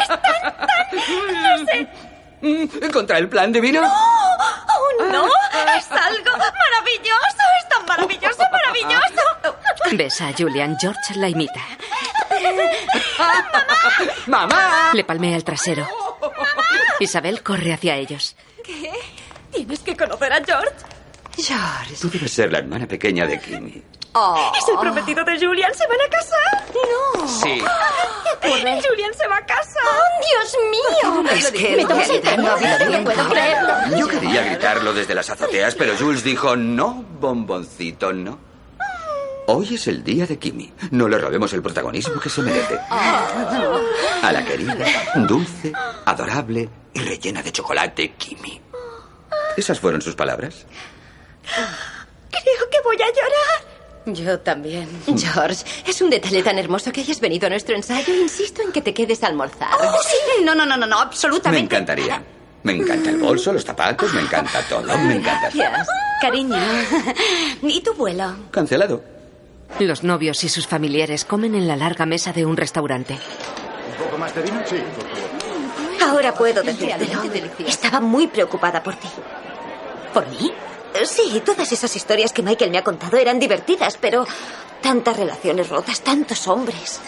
Es tan, tan... No sé. Mm, ¿Contra el plan divino? ¡Oh, no! ¡Es algo maravilloso! ¡Es tan maravilloso, maravilloso! Besa a Julian. George la imita. ¡Mamá! Le palmea el trasero. Isabel corre hacia ellos. ¿Qué? Tienes que conocer a George. George. Tú debes ser la hermana pequeña de Kimmy. Oh. Es el prometido de Julian. ¿Se van a casar? No. Sí. ¿Qué ocurre? Julian se va a casar. ¡Oh, Dios mío! Es que me en tomas el realidad pelo, no ha habido no tiempo. puedo creerlo. Yo quería gritarlo desde las azoteas, pero Jules dijo, no, bomboncito, no. Hoy es el día de Kimmy. No le robemos el protagonismo que se merece. A la querida, dulce, adorable y rellena de chocolate, Kimmy. ¿Esas fueron sus palabras? Creo voy a llorar. Yo también. George, es un detalle tan hermoso que hayas venido a nuestro ensayo. Insisto en que te quedes a almorzar. Oh, sí. No, no, no, no, no, Me absolutamente. encantaría. Me encanta el bolso, los zapatos, me encanta todo. Me encanta. Gracias. Cariño. ¿Y tu vuelo? Cancelado. Los novios y sus familiares comen en la larga mesa de un restaurante. ¿Un poco más de vino? Sí, por favor. Ahora puedo decírtelo. Estaba muy preocupada por ti. ¿Por mí? Eh, Sí, todas esas historias que Michael me ha contado eran divertidas, pero tantas relaciones rotas, tantos hombres.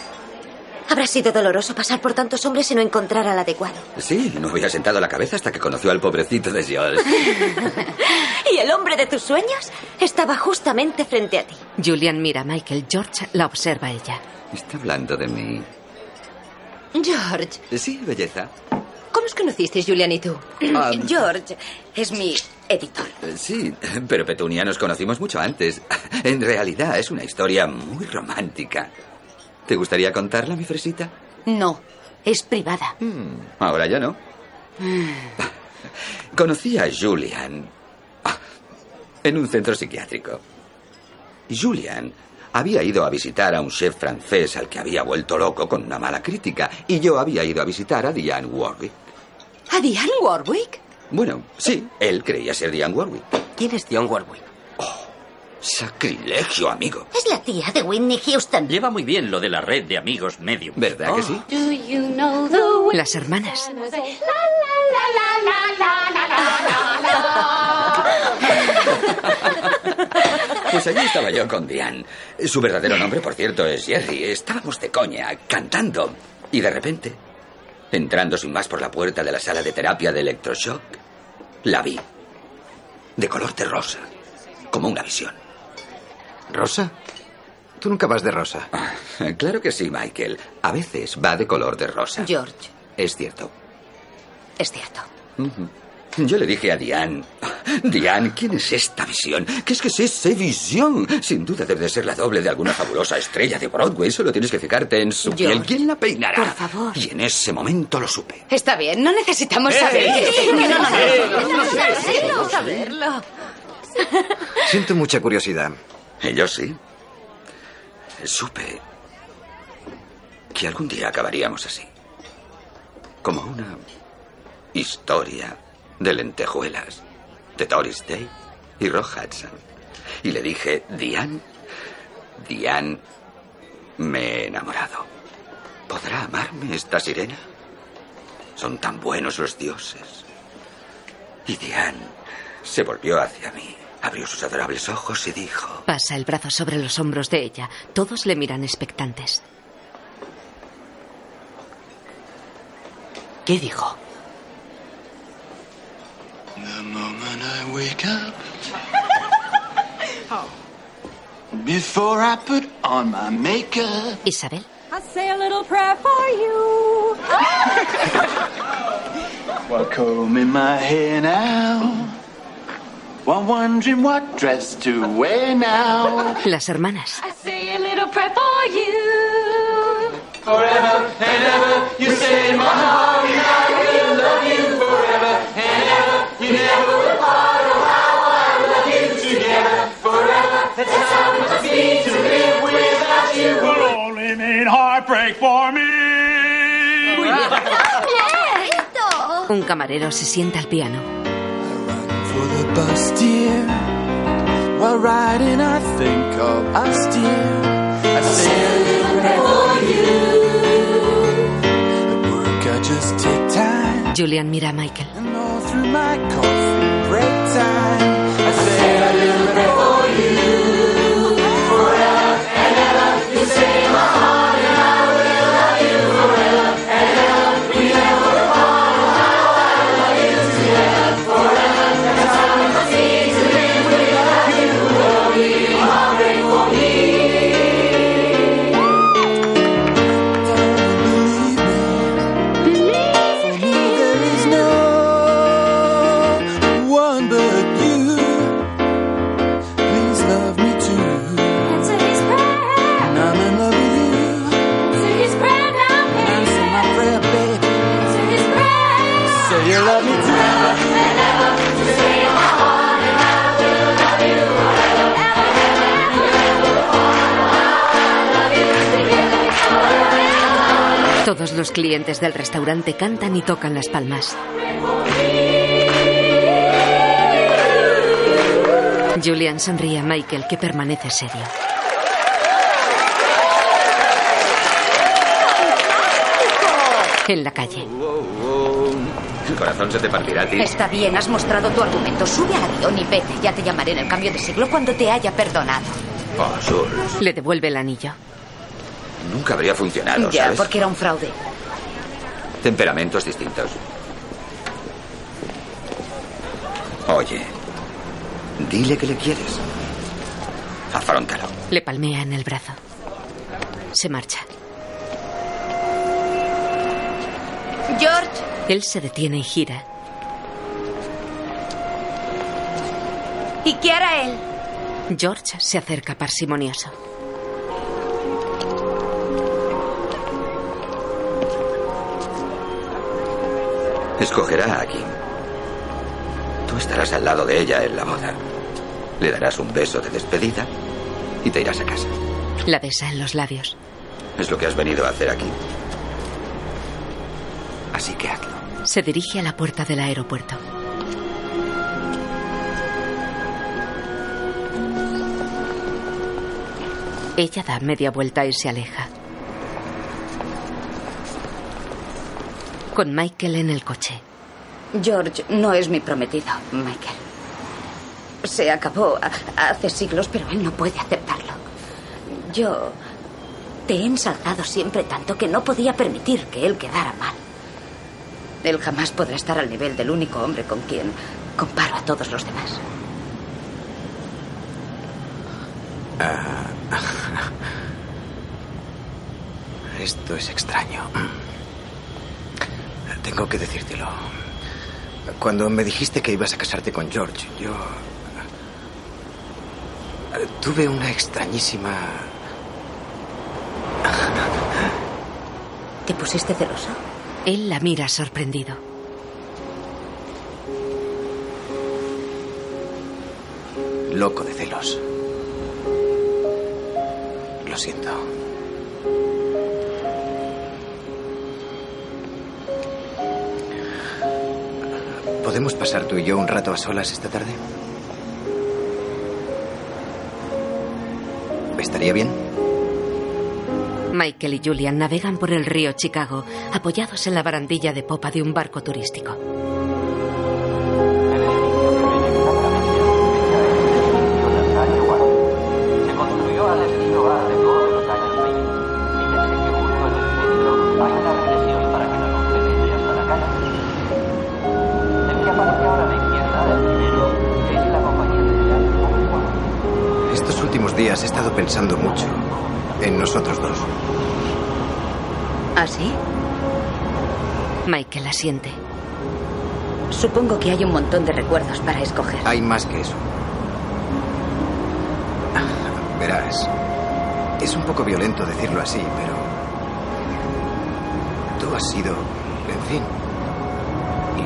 Habrá sido doloroso pasar por tantos hombres y no encontrar al adecuado. Sí, no había sentado la cabeza hasta que conoció al pobrecito de George. Y el hombre de tus sueños estaba justamente frente a ti. Julian mira a Michael. George la observa a ella. Está hablando de mí. George, Sí, belleza. ¿cómo os conocisteis, Julian y tú? Ah, George es mi editor. Eh, Sí, pero Petunia nos conocimos mucho antes. En realidad es una historia muy romántica. ¿Te gustaría contarla, mi fresita? No, es privada. Ahora ya no. Conocí a Julian ah, en un centro psiquiátrico. Julian había ido a visitar a un chef francés al que había vuelto loco con una mala crítica, y yo había ido a visitar a Diane Warwick. ¿A Diane Warwick? Bueno, sí, él creía ser Diane Warwick. ¿Quién es Dion Warwick? Sacrilegio, amigo. Es la tía de Whitney Houston. Lleva muy bien lo de la red de amigos medium. ¿Verdad que sí? Do you know the way? Las hermanas. Pues allí estaba yo con Diane. Su verdadero nombre, por cierto, es Jerry. Estábamos de coña, cantando. Y de repente, entrando sin más por la puerta de la sala de terapia de electroshock, la vi. De color de rosa. Como una visión. ¿Rosa? Tú nunca vas de rosa. Claro que sí, Michael. A veces va de color de rosa. George, Es cierto. es cierto. Yo le dije a Diane, Diane, ¿quién es esta visión? ¿Qué es que es esa visión? Sin duda debe de ser la doble de alguna fabulosa estrella de Broadway. Solo tienes que fijarte en su piel. ¿Quién la peinará? por favor. Y en ese momento lo supe. Está bien, no necesitamos Eh, saber. eh, no, eh, no, no, saberlo, sí. saberlo. Siento mucha curiosidad. Yo sí. Supe que algún día acabaríamos así. Como una historia de lentejuelas de Doris Day y Rock Hudson. Y le dije, Diane, Diane, me he enamorado. ¿Podrá amarme esta sirena? Son tan buenos los dioses. Y Diane se volvió hacia mí, abrió sus adorables ojos y dijo, Pasa el brazo sobre los hombros de ella. Todos le miran expectantes. ¿Qué dijo? The moment I wake up, before I put on my makeup, Isabel. I say a little prayer for you. while combing my hair now, Las hermanas. I say a little prayer for you. Forever and ever, you say my heart, and I will love you forever and ever. You never will part. Oh, how I love you together forever. That's how it must be to live without you. Will only mean heartbreak for me. Un camarero se sienta al piano. For the bus, dear. While riding, I think of us, dear. I say a little prayer for you. At work, I just take time. Julian mira a Michael. And all through my coffee break time, I say a little prayer for you. Todos los clientes del restaurante cantan y tocan las palmas. Julian sonríe a Michael, que permanece serio. En la calle. El corazón se te partirá a ti. Está bien, has mostrado tu argumento. Sube al avión y vete. Ya te llamaré en el cambio de siglo cuando te haya perdonado. Oh, Le devuelve el anillo. Nunca habría funcionado, ya, ¿sabes? porque era un fraude. Temperamentos distintos. Oye, dile que le quieres. Afróntalo. Le palmea en el brazo. Se marcha. George, Él se detiene y gira. ¿y qué hará él? George se acerca parsimonioso. Escogerá a Kim. Tú estarás al lado de ella en la boda. Le darás un beso de despedida y te irás a casa. La besa en los labios. Es lo que has venido a hacer aquí. Así que hazlo. Se dirige a la puerta del aeropuerto. Ella da media vuelta y se aleja. Con Michael en el coche. George no es mi prometido, Michael. Se acabó hace siglos, pero él no puede aceptarlo. Yo te he ensalzado siempre tanto que no podía permitir que él quedara mal. Él jamás podrá estar al nivel del único hombre con quien comparo a todos los demás. Ah. Esto es extraño. Tengo que decírtelo. Cuando me dijiste que ibas a casarte con George, yo... Tuve una extrañísima... ¿Te pusiste celoso? Él la mira sorprendido. loco de celos. Lo siento. Pasar tú y yo un rato a solas esta tarde? ¿Estaría bien? Michael y Julian navegan por el río Chicago, apoyados en la barandilla de popa de un barco turístico. Pensando mucho en nosotros dos. ¿Ah, sí? Michael asiente. Supongo que hay un montón de recuerdos para escoger. Hay más que eso. Verás, es un poco violento decirlo así, pero... Tú has sido, en fin,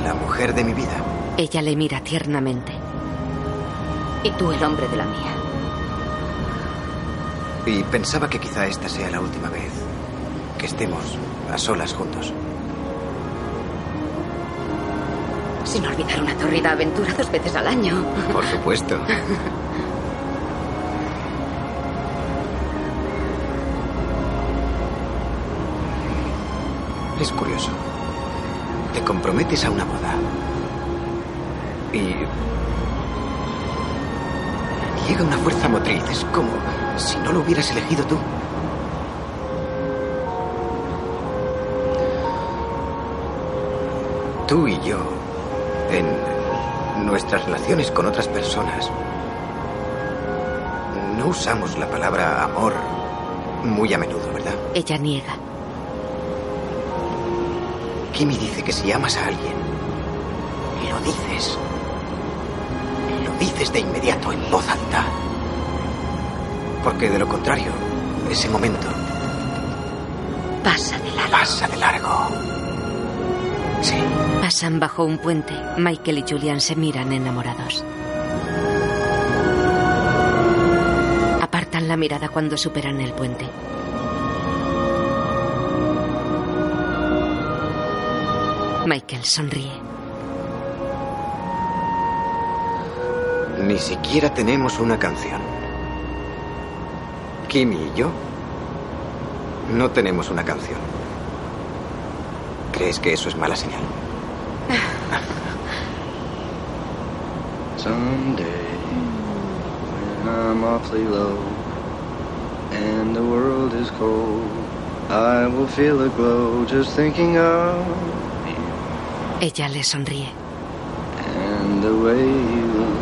la mujer de mi vida. Ella le mira tiernamente. Y tú el hombre de la mía. Y pensaba que quizá esta sea la última vez que estemos a solas juntos. Sin olvidar una torrida aventura dos veces al año. Por supuesto. Es curioso. Te comprometes a una boda. Y... Llega una fuerza motriz. Es como si no lo hubieras elegido tú. Tú y yo, en nuestras relaciones con otras personas, no usamos la palabra amor muy a menudo, ¿verdad? Ella niega. Kimi dice que si amas a alguien, lo dices. Lo dices de inmediato en voz alta. Porque de lo contrario, ese momento Pasa de largo. pasa de largo. Sí. Pasan bajo un puente. Michael y Julian se miran enamorados. Apartan la mirada cuando superan el puente. Michael sonríe. Ni siquiera tenemos una canción. Kimmy y yo no tenemos una canción. ¿Crees que eso es mala señal? Someday, when I'm awfully low and the world is cold, I will feel a glow just thinking of Ella le sonríe. and the way you look.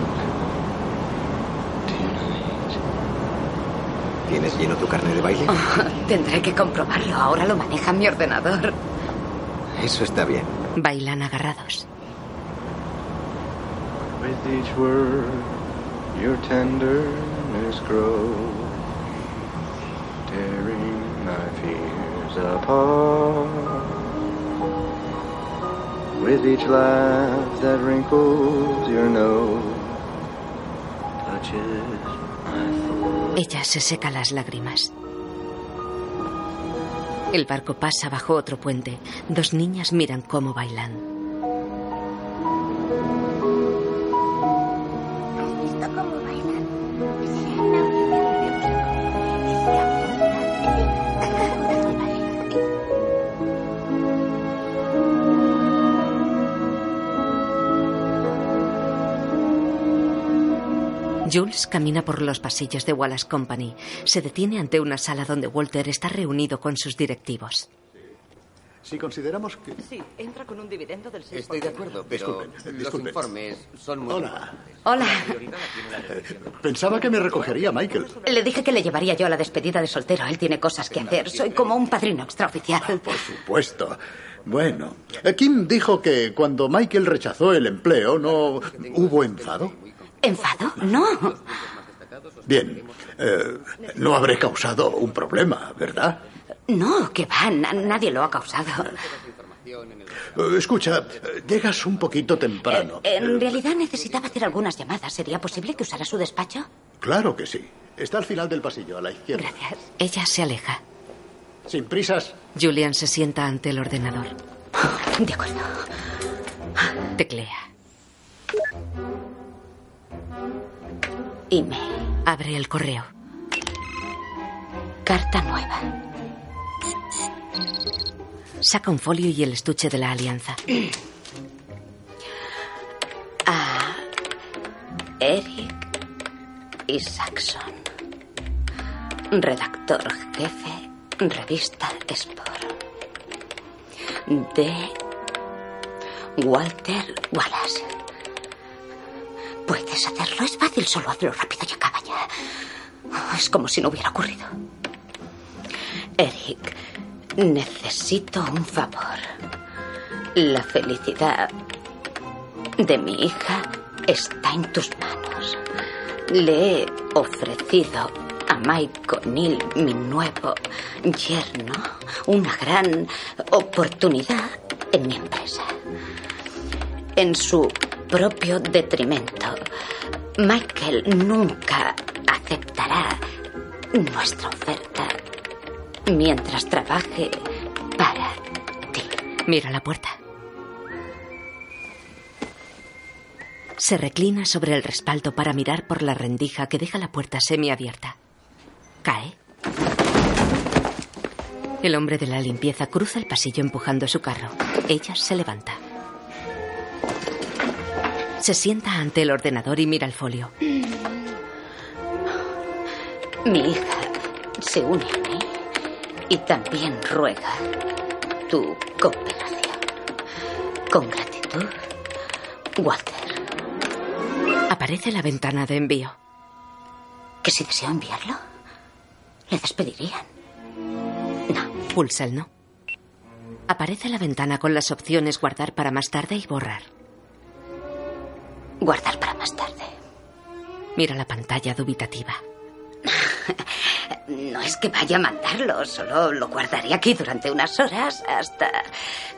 ¿Tienes lleno tu carne de baile? Tendré que comprobarlo. Ahora lo maneja mi ordenador. Eso está bien. Bailan agarrados. With each word, your tenderness grows, tearing my fears apart. With each laugh that wrinkles your nose, touches. Ella se seca las lágrimas. El barco pasa bajo otro puente. Dos niñas miran cómo bailan. Jules camina por los pasillos de Wallace Company. Se detiene ante una sala donde Walter está reunido con sus directivos. Si consideramos que... Sí, entra con un dividendo del 6%. Estoy de acuerdo, pero Disculpen, los disculpen. informes son muy... Hola. Hola. Pensaba que me recogería Michael. Le dije que le llevaría yo a la despedida de soltero. Él tiene cosas que hacer. Soy como un padrino extraoficial. Por supuesto. Bueno, eh, Kim dijo que cuando Michael rechazó el empleo no hubo enfado. ¿Enfado? No. Bien, eh, no habré causado un problema, ¿verdad? No, que va. na- nadie lo ha causado. Eh, Escucha, eh, llegas un poquito temprano. En realidad necesitaba hacer algunas llamadas. ¿Sería posible que usara su despacho? Claro que sí. Está al final del pasillo, a la izquierda. Gracias. Ella se aleja. Sin prisas. Julian se sienta ante el ordenador. De acuerdo. Teclea. Abre el correo. Carta nueva. Saca un folio y el estuche de la alianza. A Eric Isaacson. Redactor jefe, revista Sport. De Walter Wallace. Puedes hacerlo, es fácil, solo hazlo rápido y acaba ya. Es como si no hubiera ocurrido. Eric, necesito un favor. La felicidad de mi hija está en tus manos. Le he ofrecido a Mike O'Neill, mi nuevo yerno, una gran oportunidad en mi empresa. En su propio detrimento, Michael nunca aceptará nuestra oferta mientras trabaje para Mira la puerta. Se reclina sobre el respaldo para mirar por la rendija que deja la puerta semiabierta. Cae. El hombre de la limpieza cruza el pasillo empujando su carro. Ella se levanta. Se sienta ante el ordenador y mira el folio. Mi hija se une a mí y también ruega tu cooperación. Con gratitud, Walter. Aparece la ventana de envío. ¿Que si deseo enviarlo? Le despedirían. Pulsa el no. Aparece la ventana con las opciones guardar para más tarde y borrar. Guardar para más tarde. Mira la pantalla dubitativa. No es que vaya a mandarlo, solo lo guardaré aquí durante unas horas hasta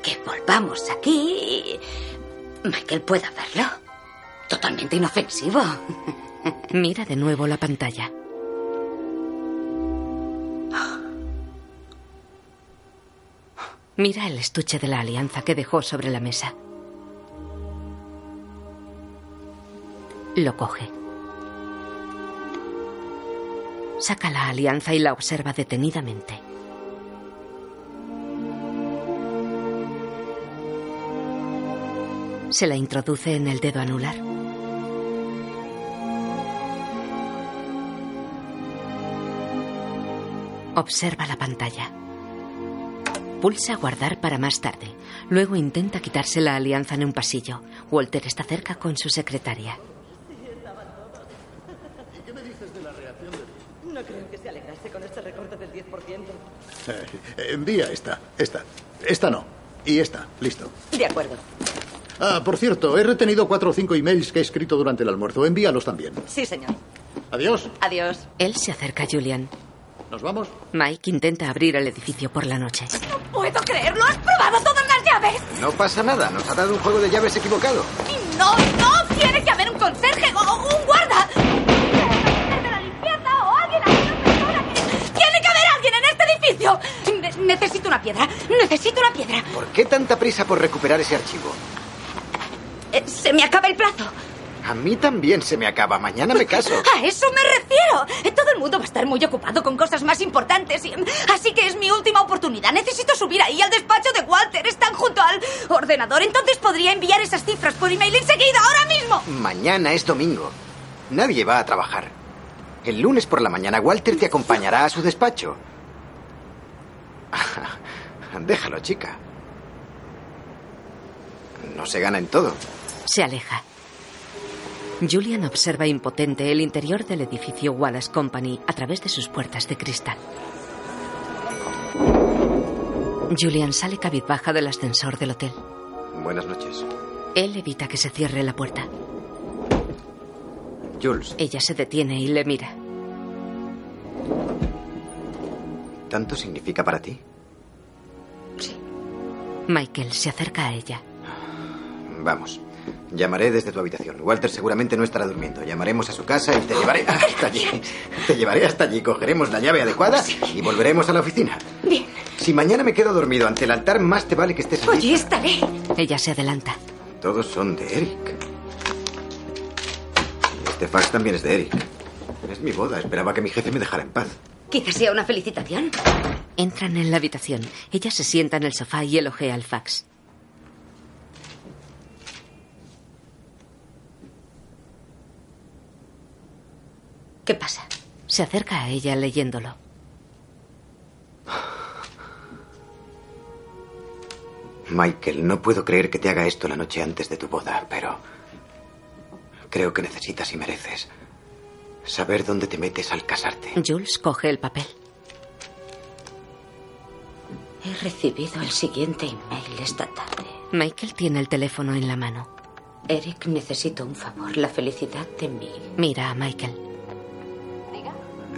que volvamos aquí y Michael pueda verlo. Totalmente inofensivo. Mira de nuevo la pantalla. Mira el estuche de la alianza que dejó sobre la mesa. Lo coge. Saca la alianza y la observa detenidamente. Se la introduce en el dedo anular. Observa la pantalla. Pulsa guardar para más tarde. Luego intenta quitarse la alianza en un pasillo. Walter está cerca con su secretaria. No creo que se alegrase con este recorte del 10%. Eh, envía esta, esta. Esta no. Y esta. Listo. De acuerdo. Ah, por cierto, he retenido cuatro o cinco emails que he escrito durante el almuerzo. Envíalos también. Sí, señor. Adiós. Adiós. Él se acerca a Julian. ¿Nos vamos? Mike intenta abrir el edificio por la noche. ¿Puedo creerlo? ¿Has probado todas las llaves? No pasa nada, nos ha dado un juego de llaves equivocado. Y no, no, tiene que haber un conserje o un edificio. Ne- necesito una piedra, necesito una piedra. ¿Por qué tanta prisa por recuperar ese archivo? Eh, se me acaba el plazo. A mí también se me acaba. Mañana me caso. A eso me refiero. Eh, Todo el mundo va a estar muy ocupado con cosas más importantes. Y, así que es mi última oportunidad. Necesito subir ahí al despacho de Walter. Están junto al ordenador. Entonces podría enviar esas cifras por email enseguida, ahora mismo. Mañana es domingo. Nadie va a trabajar. El lunes por la mañana Walter te acompañará a su despacho. Déjalo, chica. No se gana en todo. Se aleja. Julian observa impotente el interior del edificio Wallace Company a través de sus puertas de cristal. Julian sale cabizbaja del ascensor del hotel. Buenas noches. Él evita que se cierre la puerta. Jules, Ella se detiene y le mira. ¿Tanto significa para ti? Michael se acerca a ella. Vamos. Llamaré desde tu habitación. Walter seguramente no estará durmiendo. Llamaremos a su casa y te llevaré hasta allí. Te llevaré hasta allí, cogeremos la llave adecuada y volveremos a la oficina. Bien. Si mañana me quedo dormido ante el altar, más te vale que estés allí. Oye, estaré. Ella se adelanta. Todos son de Eric. Este fax también es de Eric. Es mi boda. Esperaba que mi jefe me dejara en paz. Quizás sea una felicitación. Entran en la habitación. Ella se sienta en el sofá y elogea el fax. ¿Qué pasa? Se acerca a ella leyéndolo. Michael, no puedo creer que te haga esto la noche antes de tu boda, pero creo que necesitas y mereces saber dónde te metes al casarte. Jules coge el papel. He recibido el siguiente email esta tarde. Michael tiene el teléfono en la mano. Eric, necesito un favor. La felicidad de mí. Mira a Michael.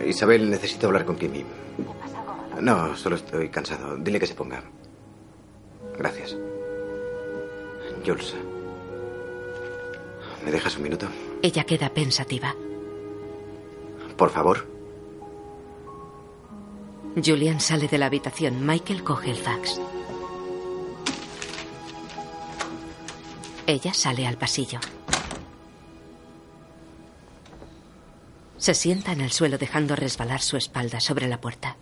Isabel, necesito hablar con Kimi. No, solo estoy cansado. Dile que se ponga. Gracias. Jules. ¿Me dejas un minuto? Ella queda pensativa. Por favor. Julian sale de la habitación. Michael coge el fax. Ella sale al pasillo. Se sienta en el suelo dejando resbalar su espalda sobre la puerta.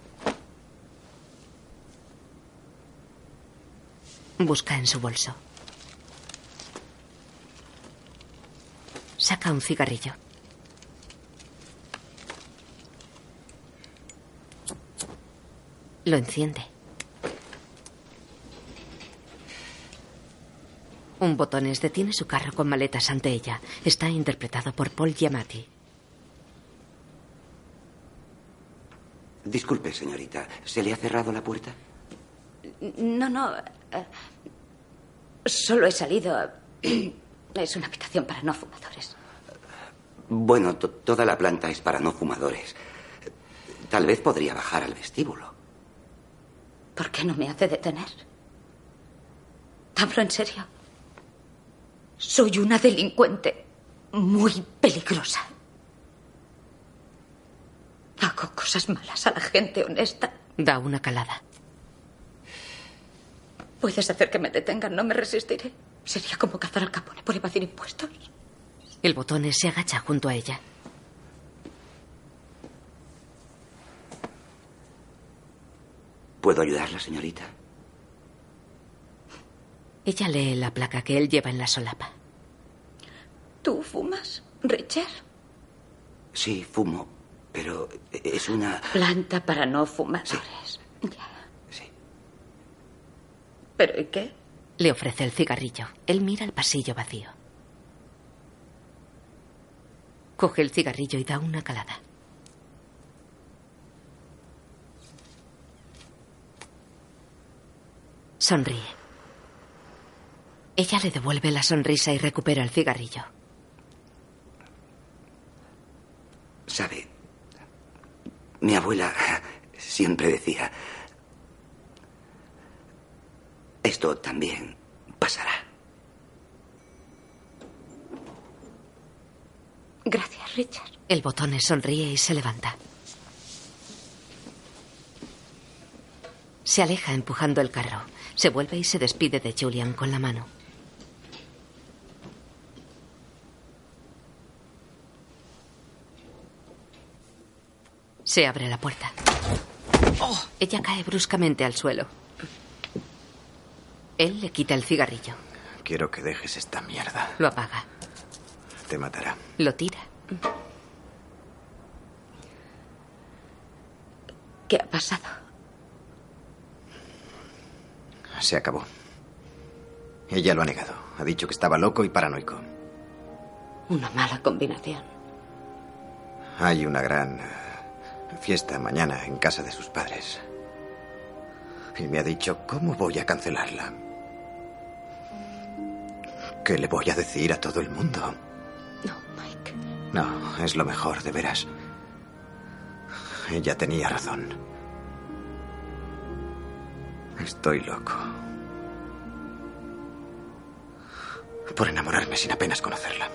Busca en su bolso. Saca un cigarrillo. Lo enciende. Un botones detiene su carro con maletas ante ella. Está interpretado por Paul Giamatti. Disculpe, señorita. ¿Se le ha cerrado la puerta? No, no. eh, solo he salido. Es una habitación para no fumadores. Bueno, to- toda la planta es para no fumadores. Tal vez podría bajar al vestíbulo. ¿Por qué no me hace detener? Hablo en serio. Soy una delincuente muy peligrosa. Hago cosas malas a la gente honesta. Da una calada. Puedes hacer que me detengan, no me resistiré. Sería como cazar al capone por evadir impuestos. El botones se agacha junto a ella. ¿Puedo ayudarla, señorita? Ella lee la placa que él lleva en la solapa. ¿Tú fumas, Richard? Sí, fumo, pero es una... Planta para no fumadores. Ya. ¿Pero y qué? Le ofrece el cigarrillo. Él mira el pasillo vacío. Coge el cigarrillo y da una calada. Sonríe. Ella le devuelve la sonrisa y recupera el cigarrillo. ¿Sabe? Mi abuela siempre decía, esto también pasará. Gracias, Richard. El botones sonríe y se levanta. Se aleja empujando el carro. Se vuelve y se despide de Julian con la mano. Se abre la puerta. Oh, ella cae bruscamente al suelo. Él le quita el cigarrillo. Quiero que dejes esta mierda. Lo apaga. Te matará. Lo tira. ¿Qué ha pasado? Se acabó. Ella lo ha negado. Ha dicho que estaba loco y paranoico. Una mala combinación. Hay una gran eh, fiesta mañana en casa de sus padres. Y me ha dicho, ¿cómo voy a cancelarla? ¿Qué le voy a decir a todo el mundo? No, Mike. No, es lo mejor, de veras. Ella tenía razón. Estoy loco. Por enamorarme sin apenas conocerla.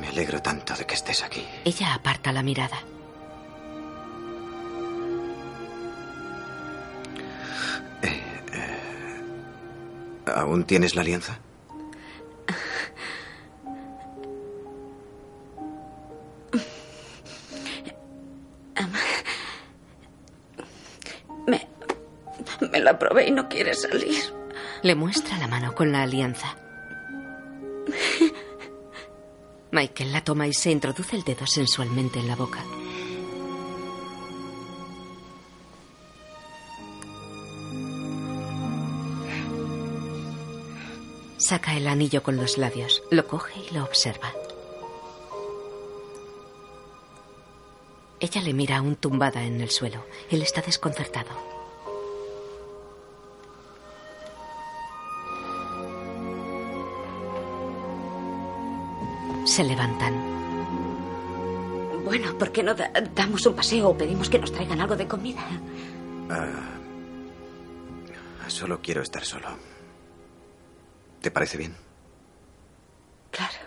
Me alegro tanto de que estés aquí. Ella aparta la mirada. ¿Aún tienes la alianza? La probé y no quiere salir. Le muestra la mano con la alianza. Michael la toma y se introduce el dedo sensualmente en la boca. Saca el anillo con los labios, lo coge y lo observa. Ella le mira aún tumbada en el suelo. Él está desconcertado. Se levantan. Bueno, ¿por qué no da- damos un paseo o pedimos que nos traigan algo de comida? Ah, solo quiero estar solo. ¿Te parece bien? Claro.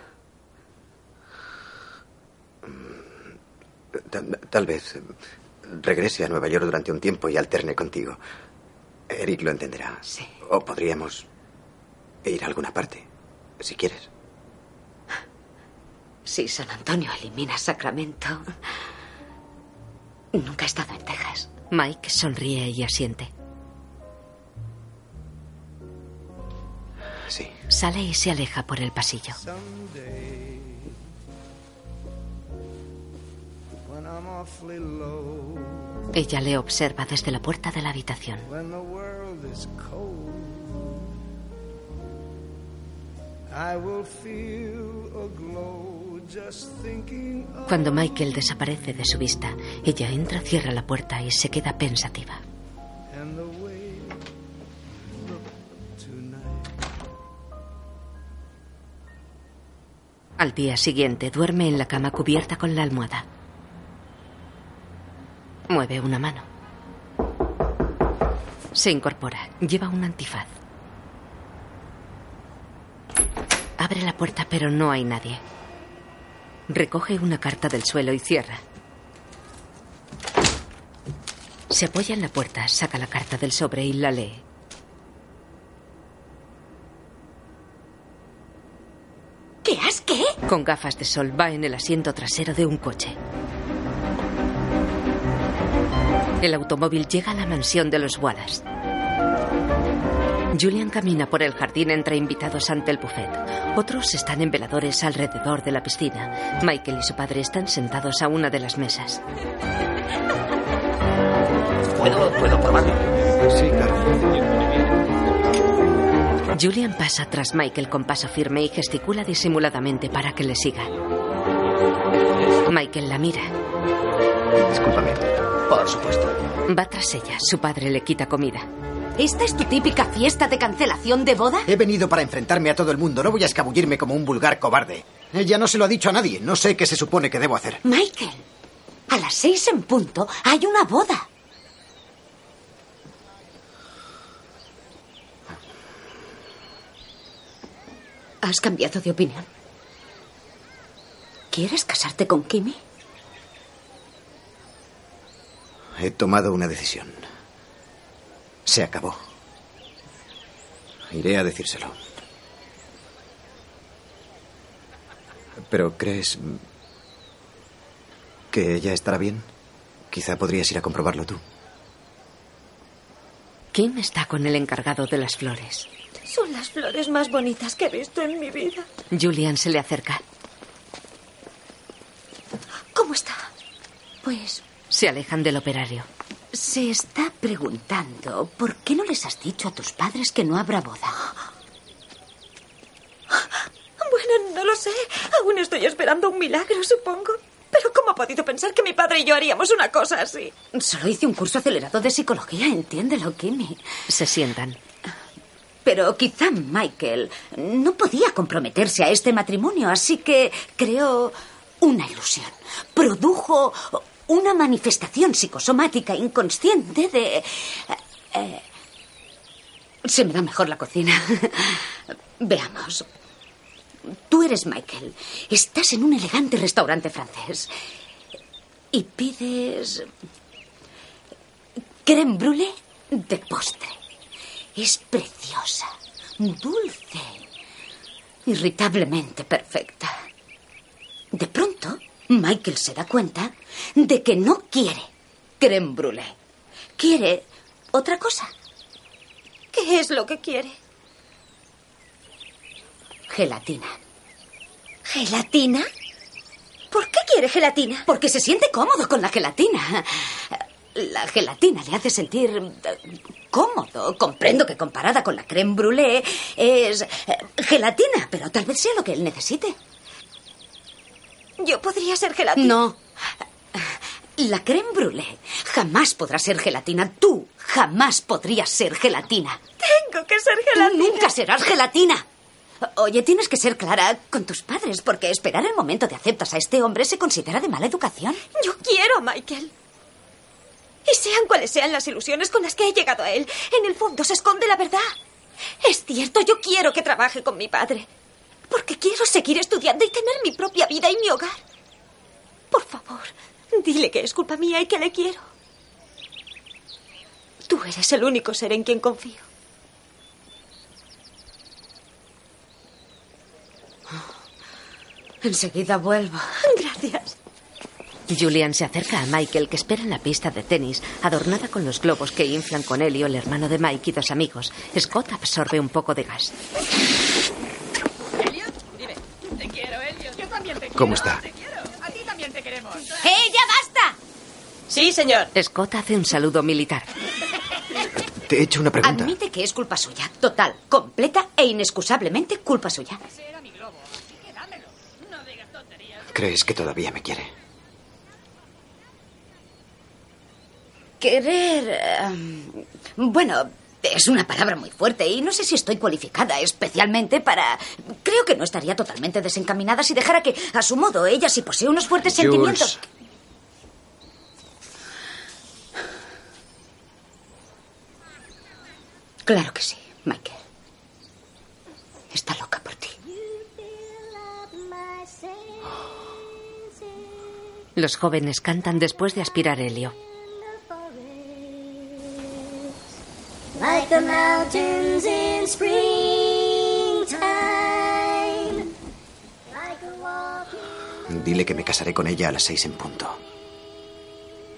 Tal, tal vez eh, regrese a Nueva York durante un tiempo y alterne contigo. Eric lo entenderá. Sí. O podríamos ir a alguna parte, si quieres. Si San Antonio elimina Sacramento. Nunca he estado en Texas. Mike sonríe y asiente. Sí. Sale y se aleja por el pasillo. Ella le observa desde la puerta de la habitación. I will feel a glow Cuando Michael desaparece de su vista, ella entra, cierra la puerta y se queda pensativa. Al día siguiente duerme en la cama cubierta con la almohada. Mueve una mano. Se incorpora. Lleva un antifaz. Abre la puerta pero no hay nadie. Recoge una carta del suelo y cierra. Se apoya en la puerta, saca la carta del sobre y la lee. ¿Qué has qué? Con gafas de sol va en el asiento trasero de un coche. El automóvil llega a la mansión de los Wallace. Julian camina por el jardín entre invitados ante el buffet. Otros están en veladores alrededor de la piscina. Michael y su padre están sentados a una de las mesas. ¿Puedo, ¿Puedo probarlo? Sí, claro. Julian pasa tras Michael con paso firme y gesticula disimuladamente para que le siga. Michael la mira. Discúlpame. Por supuesto. Va tras ella. Su padre le quita comida. ¿Esta es tu típica fiesta de cancelación de boda? He venido para enfrentarme a todo el mundo. No voy a escabullirme como un vulgar cobarde. Ella no se lo ha dicho a nadie. No sé qué se supone que debo hacer. Michael, a las seis en punto hay una boda. ¿Has cambiado de opinión? ¿Quieres casarte con Kimi? He tomado una decisión. Se acabó. Iré a decírselo. ¿Pero crees que ella estará bien? Quizá podrías ir a comprobarlo tú. Kim está con el encargado de las flores. Son las flores más bonitas que he visto en mi vida. Julian se le acerca. ¿Cómo está? Pues Se alejan del operario. Se está preguntando por qué no les has dicho a tus padres que no habrá boda. Bueno, no lo sé. Aún estoy esperando un milagro, supongo. Pero ¿cómo ha podido pensar que mi padre y yo haríamos una cosa así? Solo hice un curso acelerado de psicología, entiéndelo, Kimmy. Se sientan. Pero quizá Michael no podía comprometerse a este matrimonio, así que creó una ilusión. Produjo una manifestación psicosomática inconsciente de... eh, se me da mejor la cocina. Veamos. Tú eres Michael. Estás en un elegante restaurante francés. Y pides... Creme brûlée de postre. Es preciosa, dulce, irritablemente perfecta. De pronto, Michael se da cuenta de que no quiere creme brûlée. Quiere otra cosa. ¿Qué es lo que quiere? Gelatina. ¿Gelatina? ¿Por qué quiere gelatina? Porque se siente cómodo con la gelatina. La gelatina le hace sentir eh, cómodo. Comprendo que comparada con la creme brûlée es eh, gelatina, pero tal vez sea lo que él necesite. Yo podría ser gelatina. No. La creme brûlée jamás podrá ser gelatina. Tú jamás podrías ser gelatina. Tengo que ser gelatina. Tú nunca serás gelatina. Oye, tienes que ser clara con tus padres, porque esperar el momento de aceptas a este hombre se considera de mala educación. Yo quiero a Michael. Y sean cuales sean las ilusiones con las que he llegado a él, en el fondo se esconde la verdad. Es cierto, yo quiero que trabaje con mi padre. Porque quiero seguir estudiando y tener mi propia vida y mi hogar. Por favor, dile que es culpa mía y que le quiero. Tú eres el único ser en quien confío. Enseguida vuelvo. Gracias. Julian se acerca a Michael, que espera en la pista de tenis, adornada con los globos que inflan con Helio, el hermano de Mike y dos amigos. Scott absorbe un poco de gas. Dime, te quiero, Elliot. Yo también te quiero. ¿Cómo está? Te quiero. A ti también te queremos. ¡Eh, ya basta! Sí, señor. Scott hace un saludo militar. Te he hecho una pregunta. Admite que es culpa suya. Total, completa e inexcusablemente culpa suya. ¿Crees que todavía me quiere? Querer... em, bueno, es una palabra muy fuerte y no sé si estoy cualificada especialmente para... Creo que no estaría totalmente desencaminada si dejara que, a su modo, ella sí posee unos fuertes Jules. sentimientos. Claro que sí, Michael. Está loca por ti. Los jóvenes cantan después de aspirar helio. The mountains in springtime. Dile que me casaré con ella a las seis en punto.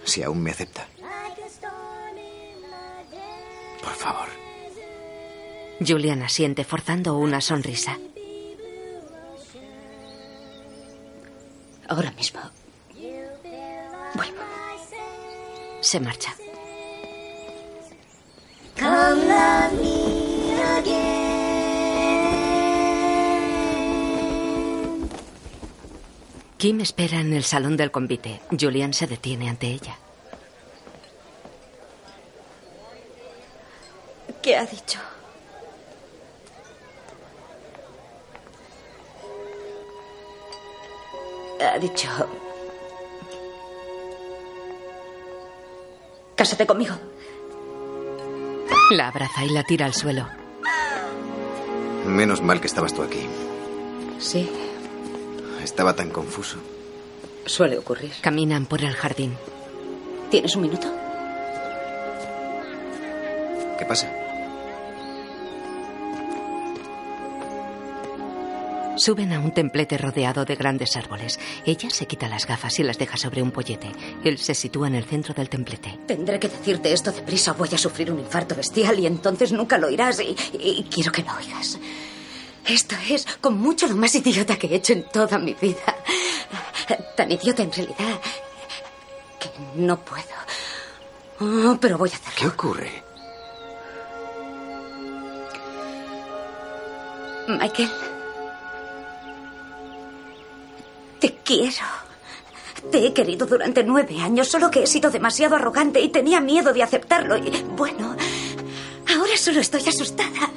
Si aún me acepta. Por favor. Julian asiente forzando una sonrisa. Ahora mismo. Se marcha. Come love me again. Kim espera en el salón del convite. Julian se detiene ante ella. ¿Qué ha dicho? Ha dicho... Cásate conmigo. La abraza y la tira al suelo. Menos mal que estabas tú aquí. Sí, Estaba tan confuso. suele ocurrir. Caminan por el jardín. ¿Tienes un minuto? ¿Qué pasa? Suben a un templete rodeado de grandes árboles. Ella se quita las gafas y las deja sobre un pollete. Él se sitúa en el centro del templete. Tendré que decirte esto deprisa o voy a sufrir un infarto bestial y entonces nunca lo oirás y, y quiero que lo oigas. Esto es con mucho lo más idiota que he hecho en toda mi vida. Tan idiota en realidad que no puedo. Oh, pero voy a hacerlo. ¿Qué ocurre? Michael. Te quiero. Te he querido durante nueve años, solo que he sido demasiado arrogante y tenía miedo de aceptarlo. Y bueno, ahora solo estoy asustada.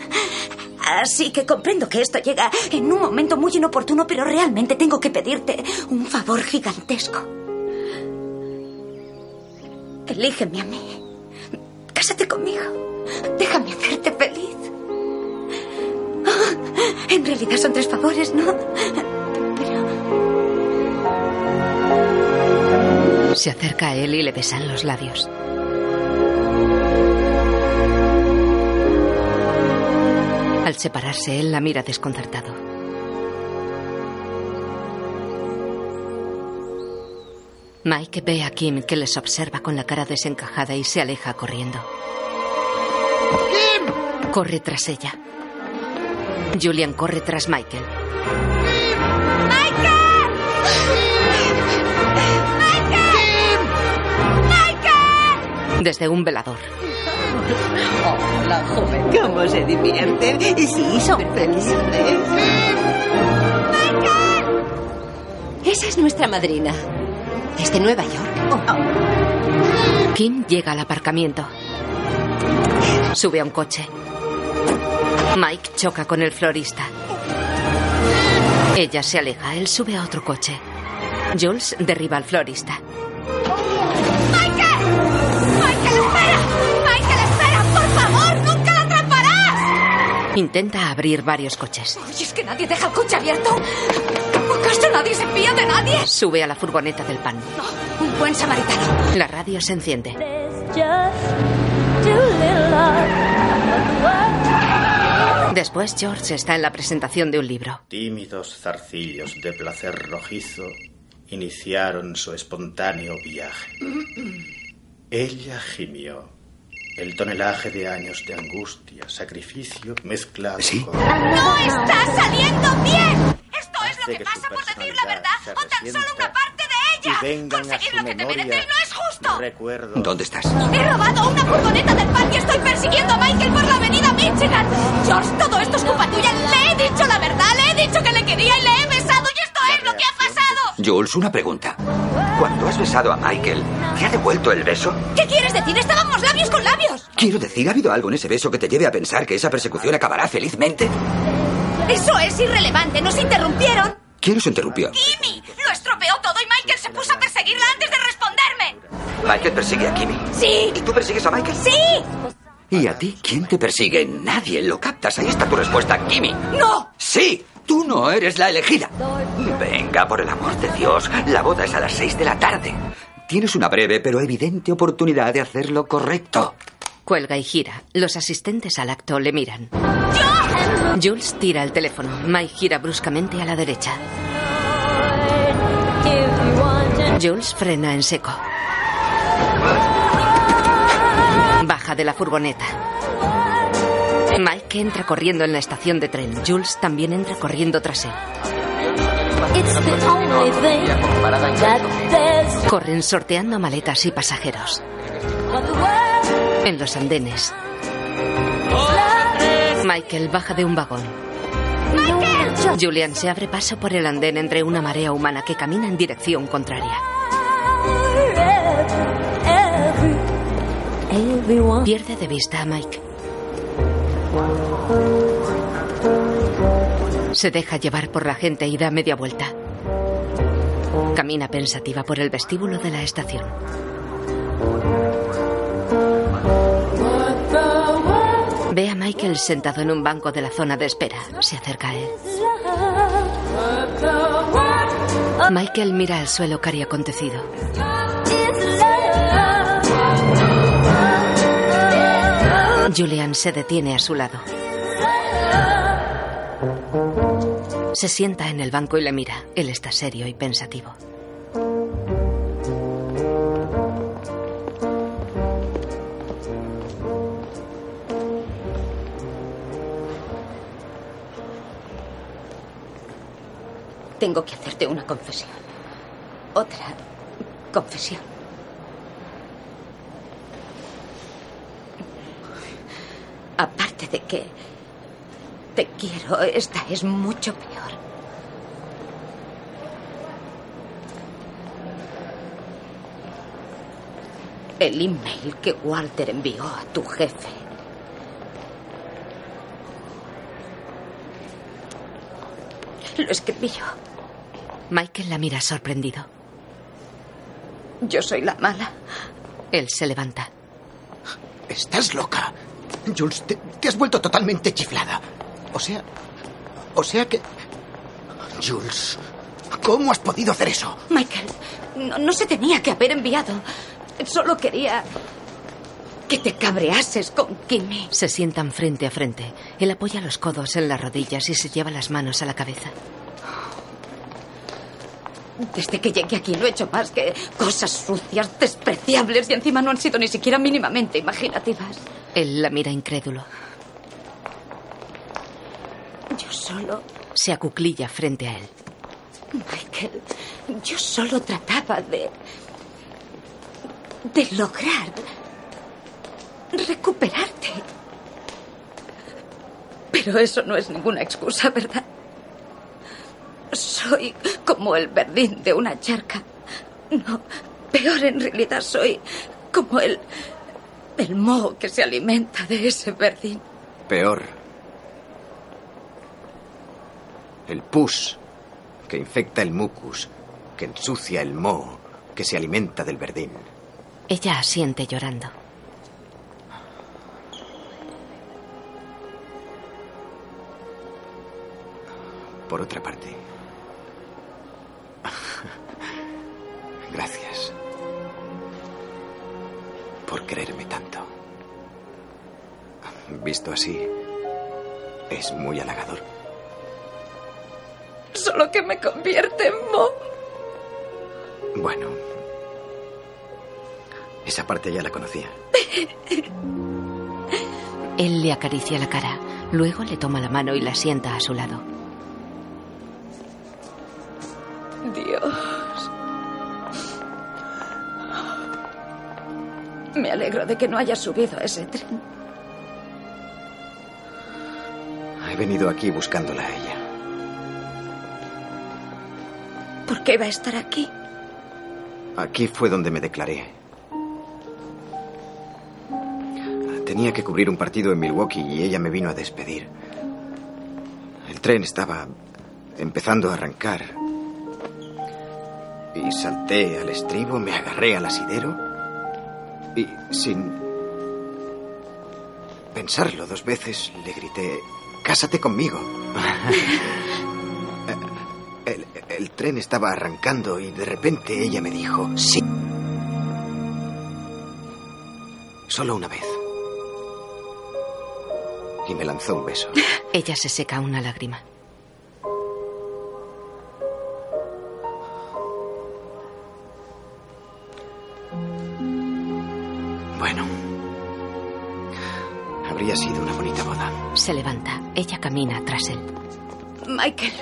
Así que comprendo que esto llega en un momento muy inoportuno, pero realmente tengo que pedirte un favor gigantesco. Elígeme a mí. Cásate conmigo. Déjame hacerte feliz. Ah, En realidad son tres favores, ¿no? Se acerca a él y le besan los labios. Al separarse, él la mira desconcertado. Mike ve a Kim que les observa con la cara desencajada y se aleja corriendo. ¡Kim! Corre tras ella. Julian corre tras Michael. Desde un velador. Hola, joven. ¿Cómo se divierten? Sí, son felices. Esa es nuestra madrina. Desde Nueva York. Kim llega al aparcamiento. Sube a un coche. Mike choca con el florista. Ella se aleja, él sube a otro coche. Jules derriba al florista. Intenta abrir varios coches. Oye, es que nadie deja el coche abierto. ¿Acaso nadie se fía de nadie? Sube a la furgoneta del pan. Un buen samaritano. La radio se enciende. Después George está en la presentación de un libro. Tímidos zarcillos de placer rojizo iniciaron su espontáneo viaje. Ella gimió. El tonelaje de años de angustia, sacrificio, mezclado con... ¡No está saliendo bien! Esto es lo que que pasa por decir la verdad o tan solo una parte de ella. y vengan a Conseguir su lo que te mereces no es justo. recuerdos. ¿Dónde estás? He robado una furgoneta del pan y estoy persiguiendo a Michael por la avenida Michigan. George, todo esto es culpa tuya. Le he dicho la verdad, le he dicho que le quería y le he besado y esto es lo que ha pasado. Jules, una pregunta. Cuando has besado a Michael, ¿te ha devuelto el beso? ¿Qué quieres Estábamos labios con labios. Quiero decir, ¿ha habido algo en ese beso que te lleve a pensar que esa persecución acabará felizmente? Eso es irrelevante. Nos interrumpieron. ¿Quién os interrumpió? Kimmy lo estropeó todo y Michael se puso a perseguirla antes de responderme. Michael persigue a Kimmy. Sí. ¿Y tú persigues a Michael? Sí. ¿Y a ti quién te persigue? Nadie. Lo captas. Ahí está tu respuesta, Kimmy. No. Sí. Tú no eres la elegida. Venga, por el amor de Dios. La boda es a las seis de la tarde. Tienes una breve pero evidente oportunidad de hacer lo correcto. Cuelga y gira. Los asistentes al acto le miran. Jules tira el teléfono. Mike gira bruscamente a la derecha. Jules frena en seco. Baja de la furgoneta. Mike entra corriendo en la estación de tren. Jules también entra corriendo tras él. Corren sorteando maletas y pasajeros. En los andenes. Michael baja de un vagón. Julian se abre paso por el andén entre una marea humana que camina en dirección contraria. Pierde de vista a Mike. Se deja llevar por la gente y da media vuelta. Camina pensativa por el vestíbulo de la estación. Ve a Michael sentado en un banco de la zona de espera. Se acerca a él. Michael mira al suelo cari acontecido. Julian se detiene a su lado. Se sienta en el banco y le mira. Él está serio y pensativo. Tengo que hacerte una confesión. Otra confesión. Aparte de que te quiero, esta es mucho peor. El email que Walter envió a tu jefe. Lo escribí yo. Michael la mira sorprendido. Yo soy la mala. Él se levanta. Estás loca. Jules, te, te has vuelto totalmente chiflada. O sea. O sea que. Jules, ¿cómo has podido hacer eso? Michael, no, no se tenía que haber enviado. Solo quería que te cabreases con Kimmy. Se sientan frente a frente. Él apoya los codos en las rodillas y se lleva las manos a la cabeza. Desde que llegué aquí no he hecho más que cosas sucias, despreciables y encima no han sido ni siquiera mínimamente imaginativas. Él la mira incrédulo. Yo solo, Se acuclilla frente a él. Michael, yo solo trataba de... de lograr recuperarte. Pero eso no es ninguna excusa, ¿verdad? Soy como el verdín de una charca. No, peor en realidad soy como el... el moho que se alimenta de ese verdín. Peor. El pus, que infecta el mucus, que ensucia el moho, que se alimenta del verdín. Ella asiente llorando. Por otra parte. Gracias. Por quererme tanto. Visto así, es muy halagador. Solo que me convierte en moho. Bueno. Esa parte ya la conocía. Él le acaricia la cara. Luego le toma la mano y la sienta a su lado. Dios. Me alegro de que no hayas subido a ese tren. He venido aquí buscándola a ella. ¿Por qué iba a estar aquí? Aquí fue donde me declaré. Tenía que cubrir un partido en Milwaukee y ella me vino a despedir. El tren estaba empezando a arrancar. Y salté al estribo, me agarré al asidero y sin pensarlo dos veces le grité, Cásate conmigo. El, tren estaba arrancando y de repente ella me dijo, sí. Solo una vez. y me lanzó un beso. Ella se seca una lágrima. Bueno. Habría sido una bonita boda. Se levanta. Ella camina tras él. Michael,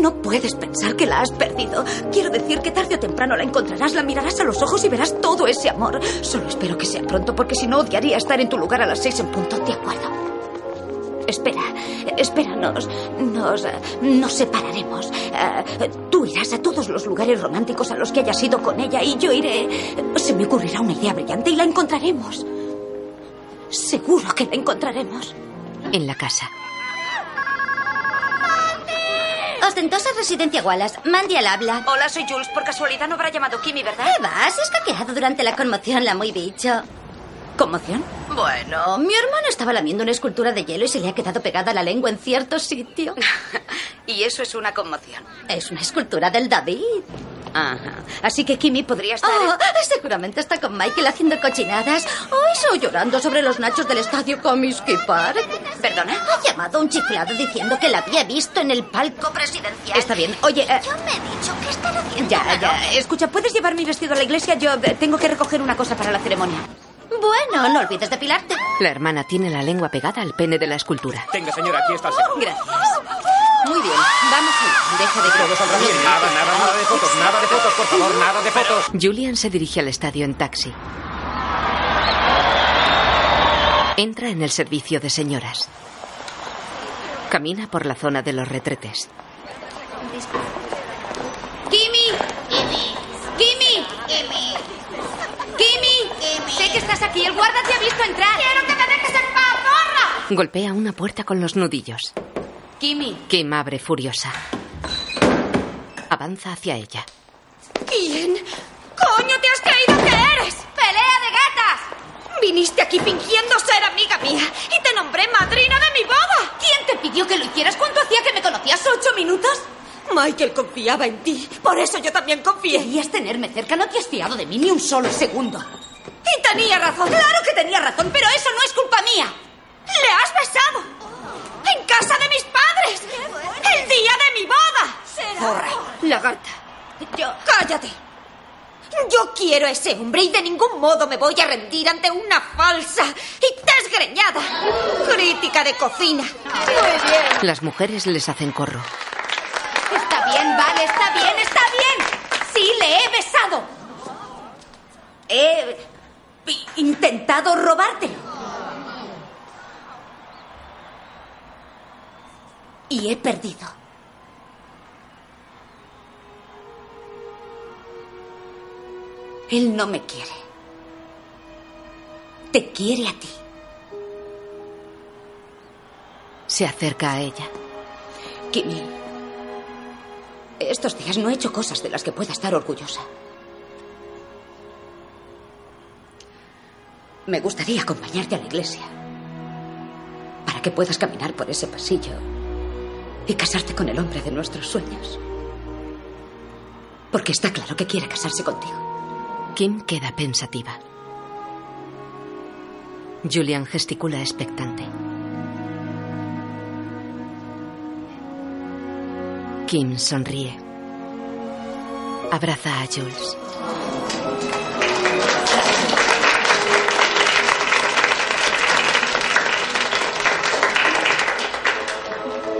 no puedes pensar que la has perdido. Quiero decir que tarde o temprano la encontrarás, la mirarás a los ojos y verás todo ese amor. Solo espero que sea pronto, porque si no odiaría estar en tu lugar a las seis en punto. De acuerdo. Espera, espera, nos, nos, nos separaremos. Eh, tú irás a todos los lugares románticos a los que hayas ido con ella y yo iré. Se me ocurrirá una idea brillante y la encontraremos. Seguro que la encontraremos. En la casa. Ostentosa residencia Wallace. Mandy al habla. Hola, soy Jules. Por casualidad no habrá llamado Kimmy, ¿verdad? ¿Qué va? Se ha escaqueado durante la conmoción, la muy bicho. ¿Conmoción? Bueno, mi hermano estaba lamiendo una escultura de hielo y se le ha quedado pegada la lengua en cierto sitio. y eso es una conmoción. Es una escultura del David. Ajá. Así que Kimmy podría estar. Oh, seguramente está con Michael haciendo cochinadas. O eso llorando sobre los nachos del estadio Comiskey Park. ¿Perdona? Ha llamado un chiflado diciendo que la había visto en el palco presidencial. Está bien. Oye, eh, Yo me he dicho que estará haciendo. ya, ya. Escucha, ¿puedes llevar mi vestido a la iglesia? Yo eh, tengo que recoger una cosa para la ceremonia. Bueno, no olvides depilarte. La hermana tiene la lengua pegada al pene de la escultura. Tenga, señora, aquí está el señor. Gracias. Muy bien, vamos allá. Deja de Todos al revés. Nada, nada, nada de fotos, nada de fotos, por favor, nada de fotos. Julian se dirige al estadio en taxi. Entra en el servicio de señoras. Camina por la zona de los retretes. ¡Kimmy! ¡Kimmy! ¡Kimmy! ¡Kimmy! Sé que estás aquí. El guarda te ha visto entrar. ¡Quiero que me dejes en paz, porra! Golpea una puerta con los nudillos. Kimmy. Kim abre furiosa. Avanza hacia ella. ¿Quién? ¡Coño, te has creído que eres! ¡Pelea de gatas! Viniste aquí fingiendo ser amiga mía y te nombré madrina de mi boda. ¿Quién te pidió que lo hicieras? ¿Cuánto hacía que me conocías? ¿Ocho minutos? Michael confiaba en ti. Por eso yo también confié. Querías tenerme cerca. No te has fiado de mí ni un solo segundo. Y tenía razón. Claro que tenía razón, pero eso no es culpa mía. ¡Le has besado! ¡En casa de mis padres! ¡El día de mi boda! ¡Zorra! ¡Lagarta! Yo... ¡Cállate! Yo quiero a ese hombre y de ningún modo me voy a rendir ante una falsa y desgreñada crítica de cocina. Muy bien. Las mujeres les hacen corro. Está bien, vale, está bien, está bien. Sí, le he besado. He intentado robártelo. Y he perdido. Él no me quiere. Te quiere a ti. Se acerca a ella. Kimmy, estos días no he hecho cosas de las que pueda estar orgullosa. Me gustaría acompañarte a la iglesia para que puedas caminar por ese pasillo y casarte con el hombre de nuestros sueños. Porque está claro que quiere casarse contigo. Kim queda pensativa. Julian gesticula expectante. Kim sonríe. Abraza a Jules.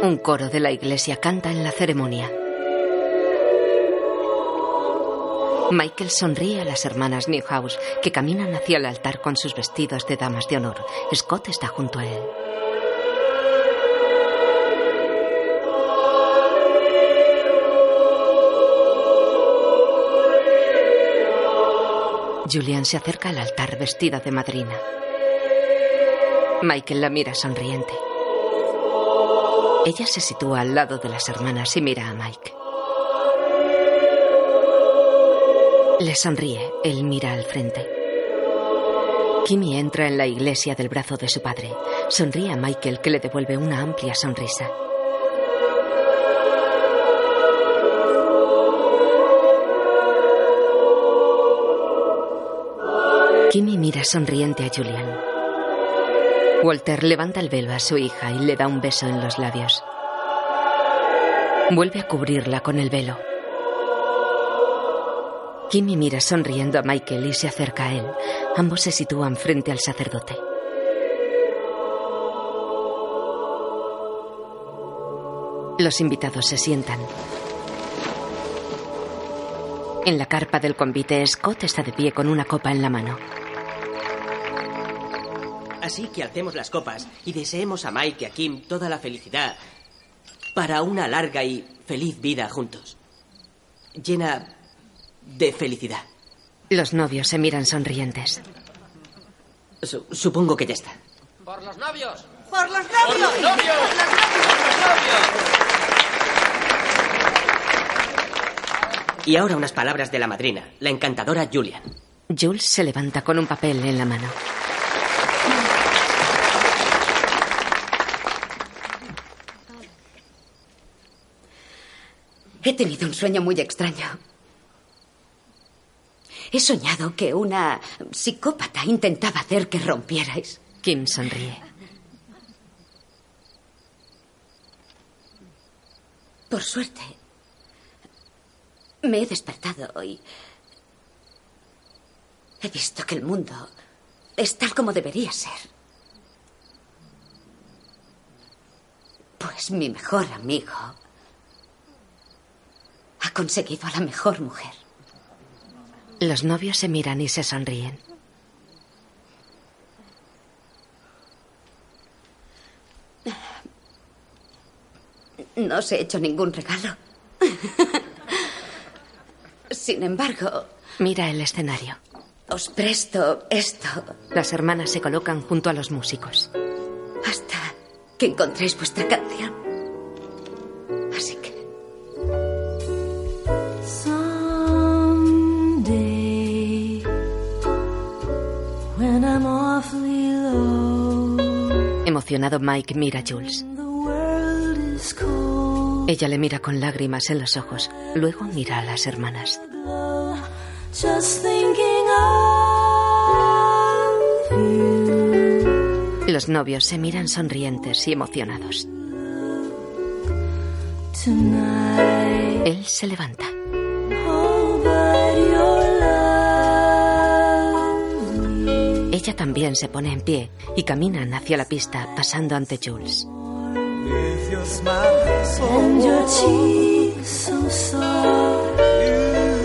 Un coro de la iglesia canta en la ceremonia. Michael sonríe a las hermanas Newhouse, que caminan hacia el altar con sus vestidos de damas de honor. Scott está junto a él. Julian se acerca al altar vestida de madrina. Michael la mira sonriente. Ella se sitúa al lado de las hermanas y mira a Mike. Le sonríe. Él mira al frente. Kimmy entra en la iglesia del brazo de su padre. Sonríe a Michael que le devuelve una amplia sonrisa. Kimmy mira sonriente a Julian. Walter levanta el velo a su hija y le da un beso en los labios. Vuelve a cubrirla con el velo. Kimmy mira sonriendo a Michael y se acerca a él. Ambos se sitúan frente al sacerdote. Los invitados se sientan. En la carpa del convite, Scott está de pie con una copa en la mano. Así que alcemos las copas y deseemos a Mike y a Kim toda la felicidad para una larga y feliz vida juntos. Llena de felicidad. Los novios se miran sonrientes. Su- supongo que ya está. ¡Por los novios! ¡Por los ¡Por los novios! Y ahora unas palabras de la madrina, la encantadora Julian. Jules se levanta con un papel en la mano. He tenido un sueño muy extraño. He soñado que una psicópata intentaba hacer que rompierais. Kim sonríe. Por suerte, me he despertado y he visto que el mundo es tal como debería ser. Pues mi mejor amigo ha conseguido a la mejor mujer. Los novios se miran y se sonríen. No os he hecho ningún regalo. Sin embargo, Mira el escenario. os presto esto Las hermanas se colocan junto a los músicos. hasta que encontréis vuestra canción. Emocionado, Mike mira a Jules. Ella le mira con lágrimas en los ojos. Luego mira a las hermanas. Los novios se miran sonrientes y emocionados. Él se levanta. También se pone en pie y caminan hacia la pista, pasando ante Jules.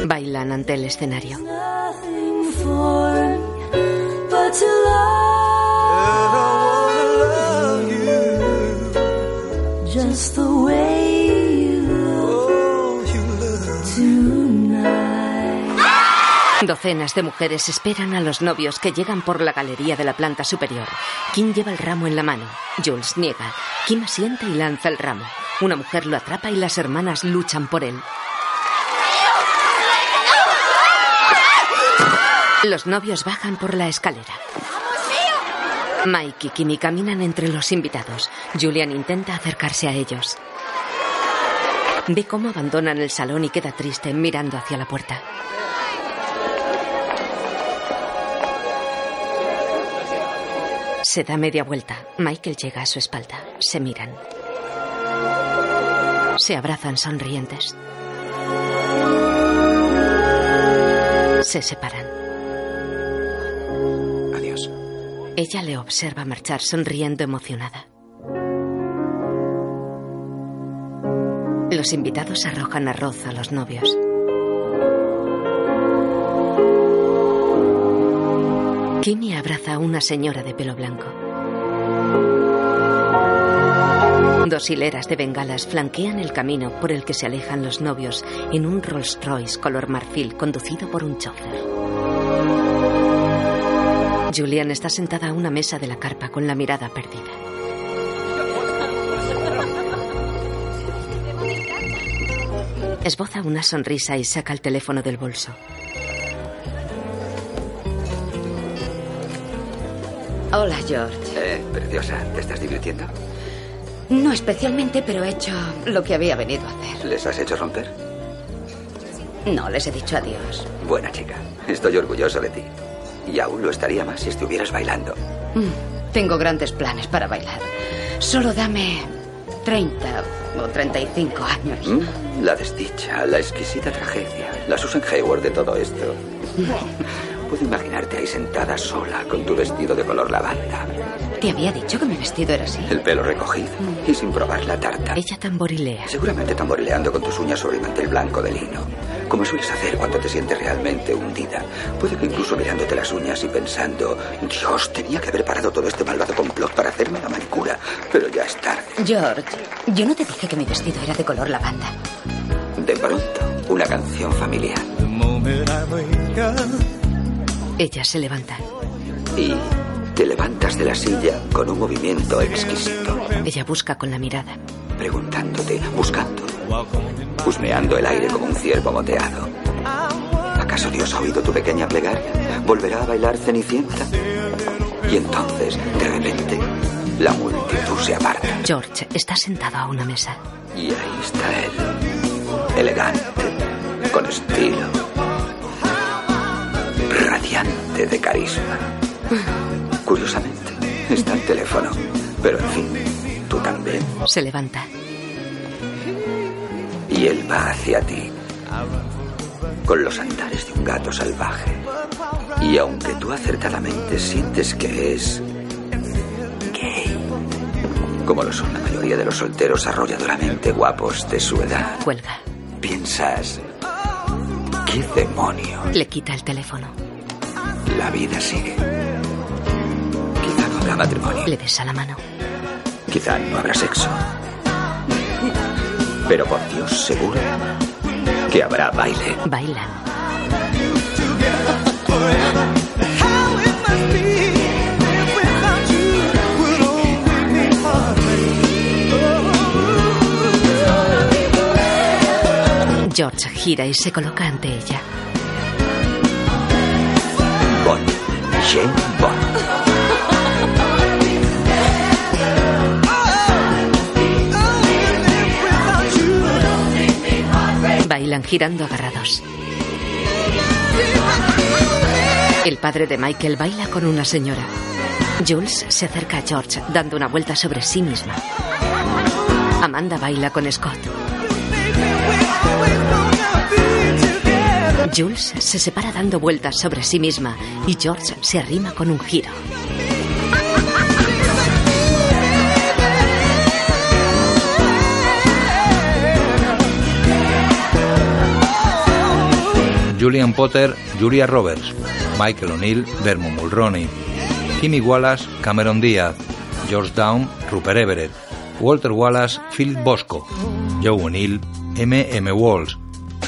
Bailan ante el escenario. Docenas de mujeres esperan a los novios que llegan por la galería de la planta superior. Kim lleva el ramo en la mano. Jules niega. Kim asiente y lanza el ramo. Una mujer lo atrapa y las hermanas luchan por él. Los novios bajan por la escalera. Mike y Kimmy caminan entre los invitados. Julian intenta acercarse a ellos. Ve cómo abandonan el salón y queda triste mirando hacia la puerta. Se da media vuelta. Michael llega a su espalda. Se miran. Se abrazan sonrientes. Se separan. Adiós. Ella le observa marchar sonriendo emocionada. Los invitados arrojan arroz a los novios. Kimmy abraza a una señora de pelo blanco. Dos hileras de bengalas flanquean el camino por el que se alejan los novios en un Rolls Royce color marfil conducido por un chofer. Julian está sentada a una mesa de la carpa con la mirada perdida. Esboza una sonrisa y saca el teléfono del bolso. Hola, George. Eh, preciosa, ¿te estás divirtiendo? No especialmente, pero he hecho lo que había venido a hacer. ¿Les has hecho romper? No les he dicho adiós. Buena chica. Estoy orgulloso de ti. Y aún lo estaría más si estuvieras bailando. Mm. Tengo grandes planes para bailar. Solo dame 30 o 35 años. Mm, La desdicha, la exquisita tragedia, la Susan Hayward de todo esto. Puedo imaginarte ahí sentada sola con tu vestido de color lavanda, Te había dicho que mi vestido era así. el pelo recogido y sin probar la tarta. Ella tamborilea. Seguramente tamborileando con tus uñas sobre el mantel blanco de lino, como sueles hacer cuando te sientes realmente hundida. Puede que incluso mirándote las uñas y pensando, Dios, tenía que haber parado todo este malvado complot para hacerme la manicura, pero ya es tarde. George, yo no te dije que mi vestido era de color lavanda. De pronto, una canción familiar. Ella se levanta. Y te levantas de la silla con un movimiento exquisito, Ella busca con la mirada. preguntándote, buscando, husmeando el aire como un ciervo moteado. ¿Acaso Dios ha oído tu pequeña plegaria? ¿Volverá a bailar Cenicienta? Y entonces, de repente, la multitud se aparta. George está sentado a una mesa. Y ahí está él, elegante, con estilo, radiante de carisma. Curiosamente, está el teléfono, pero en fin, tú también. Se levanta. Y él va hacia ti, con los andares de un gato salvaje. Y aunque tú acertadamente sientes que es gay, como lo son la mayoría de los solteros arrolladoramente guapos de su edad, Cuelga. piensas, ¿qué demonio? Le quita el teléfono. La vida sigue. Quizá no habrá matrimonio, Le besa la mano. quizá no habrá sexo. Pero por Dios, seguro que habrá baile. Bailan. George gira y se coloca ante ella. Bailan girando agarrados. El padre de Michael baila con una señora. Jules se acerca a George dando una vuelta sobre sí misma. Amanda baila con Scott. Jules se separa dando vueltas sobre sí misma y George se arrima con un giro. Julian Potter, Julia Roberts, Michael O'Neill, Dermot Mulroney, Kimmy Wallace, Cameron Diaz, George Down, Rupert Everett, Walter Wallace, Philip Bosco, Joe O'Neill, M. M. Walsh,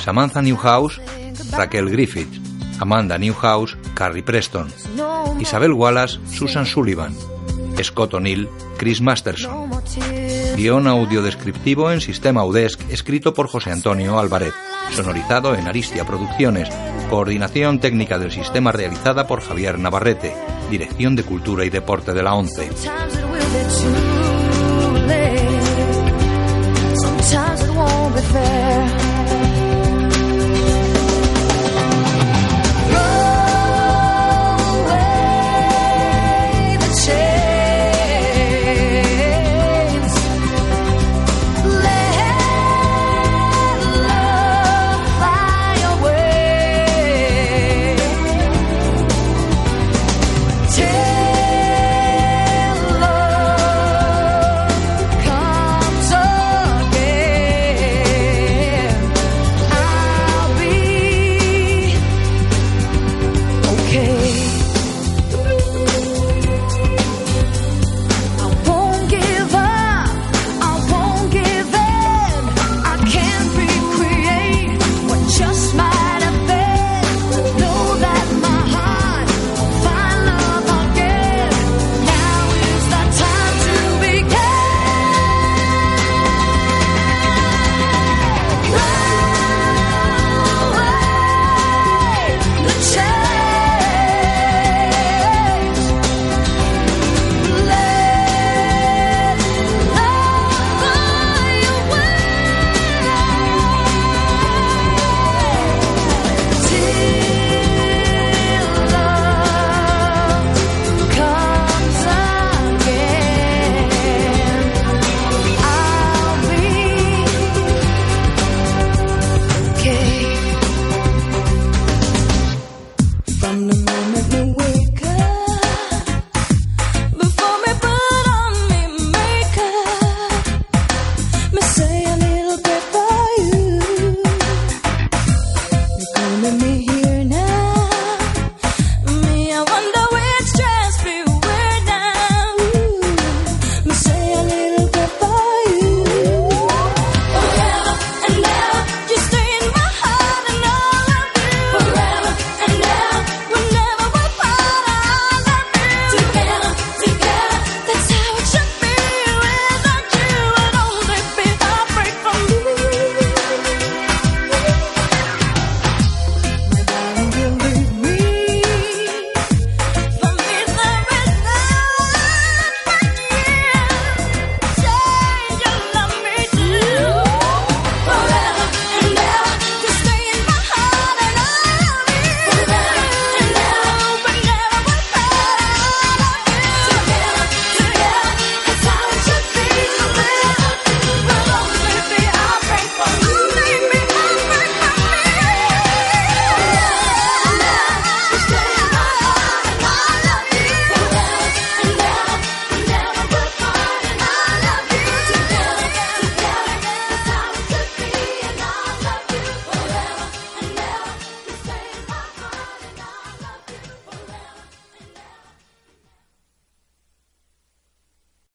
Samantha Newhouse, Raquel Griffith, Amanda Newhouse, Carrie Preston, Isabel Wallace, Susan Sullivan, Scott O'Neill, Chris Masterson. Guión audiodescriptivo en sistema UDESC escrito por José Antonio Alvarez. Sonorizado en Aristia Producciones. Coordinación técnica del sistema realizada por Javier Navarrete. Dirección de Cultura y Deporte de la ONCE. Won't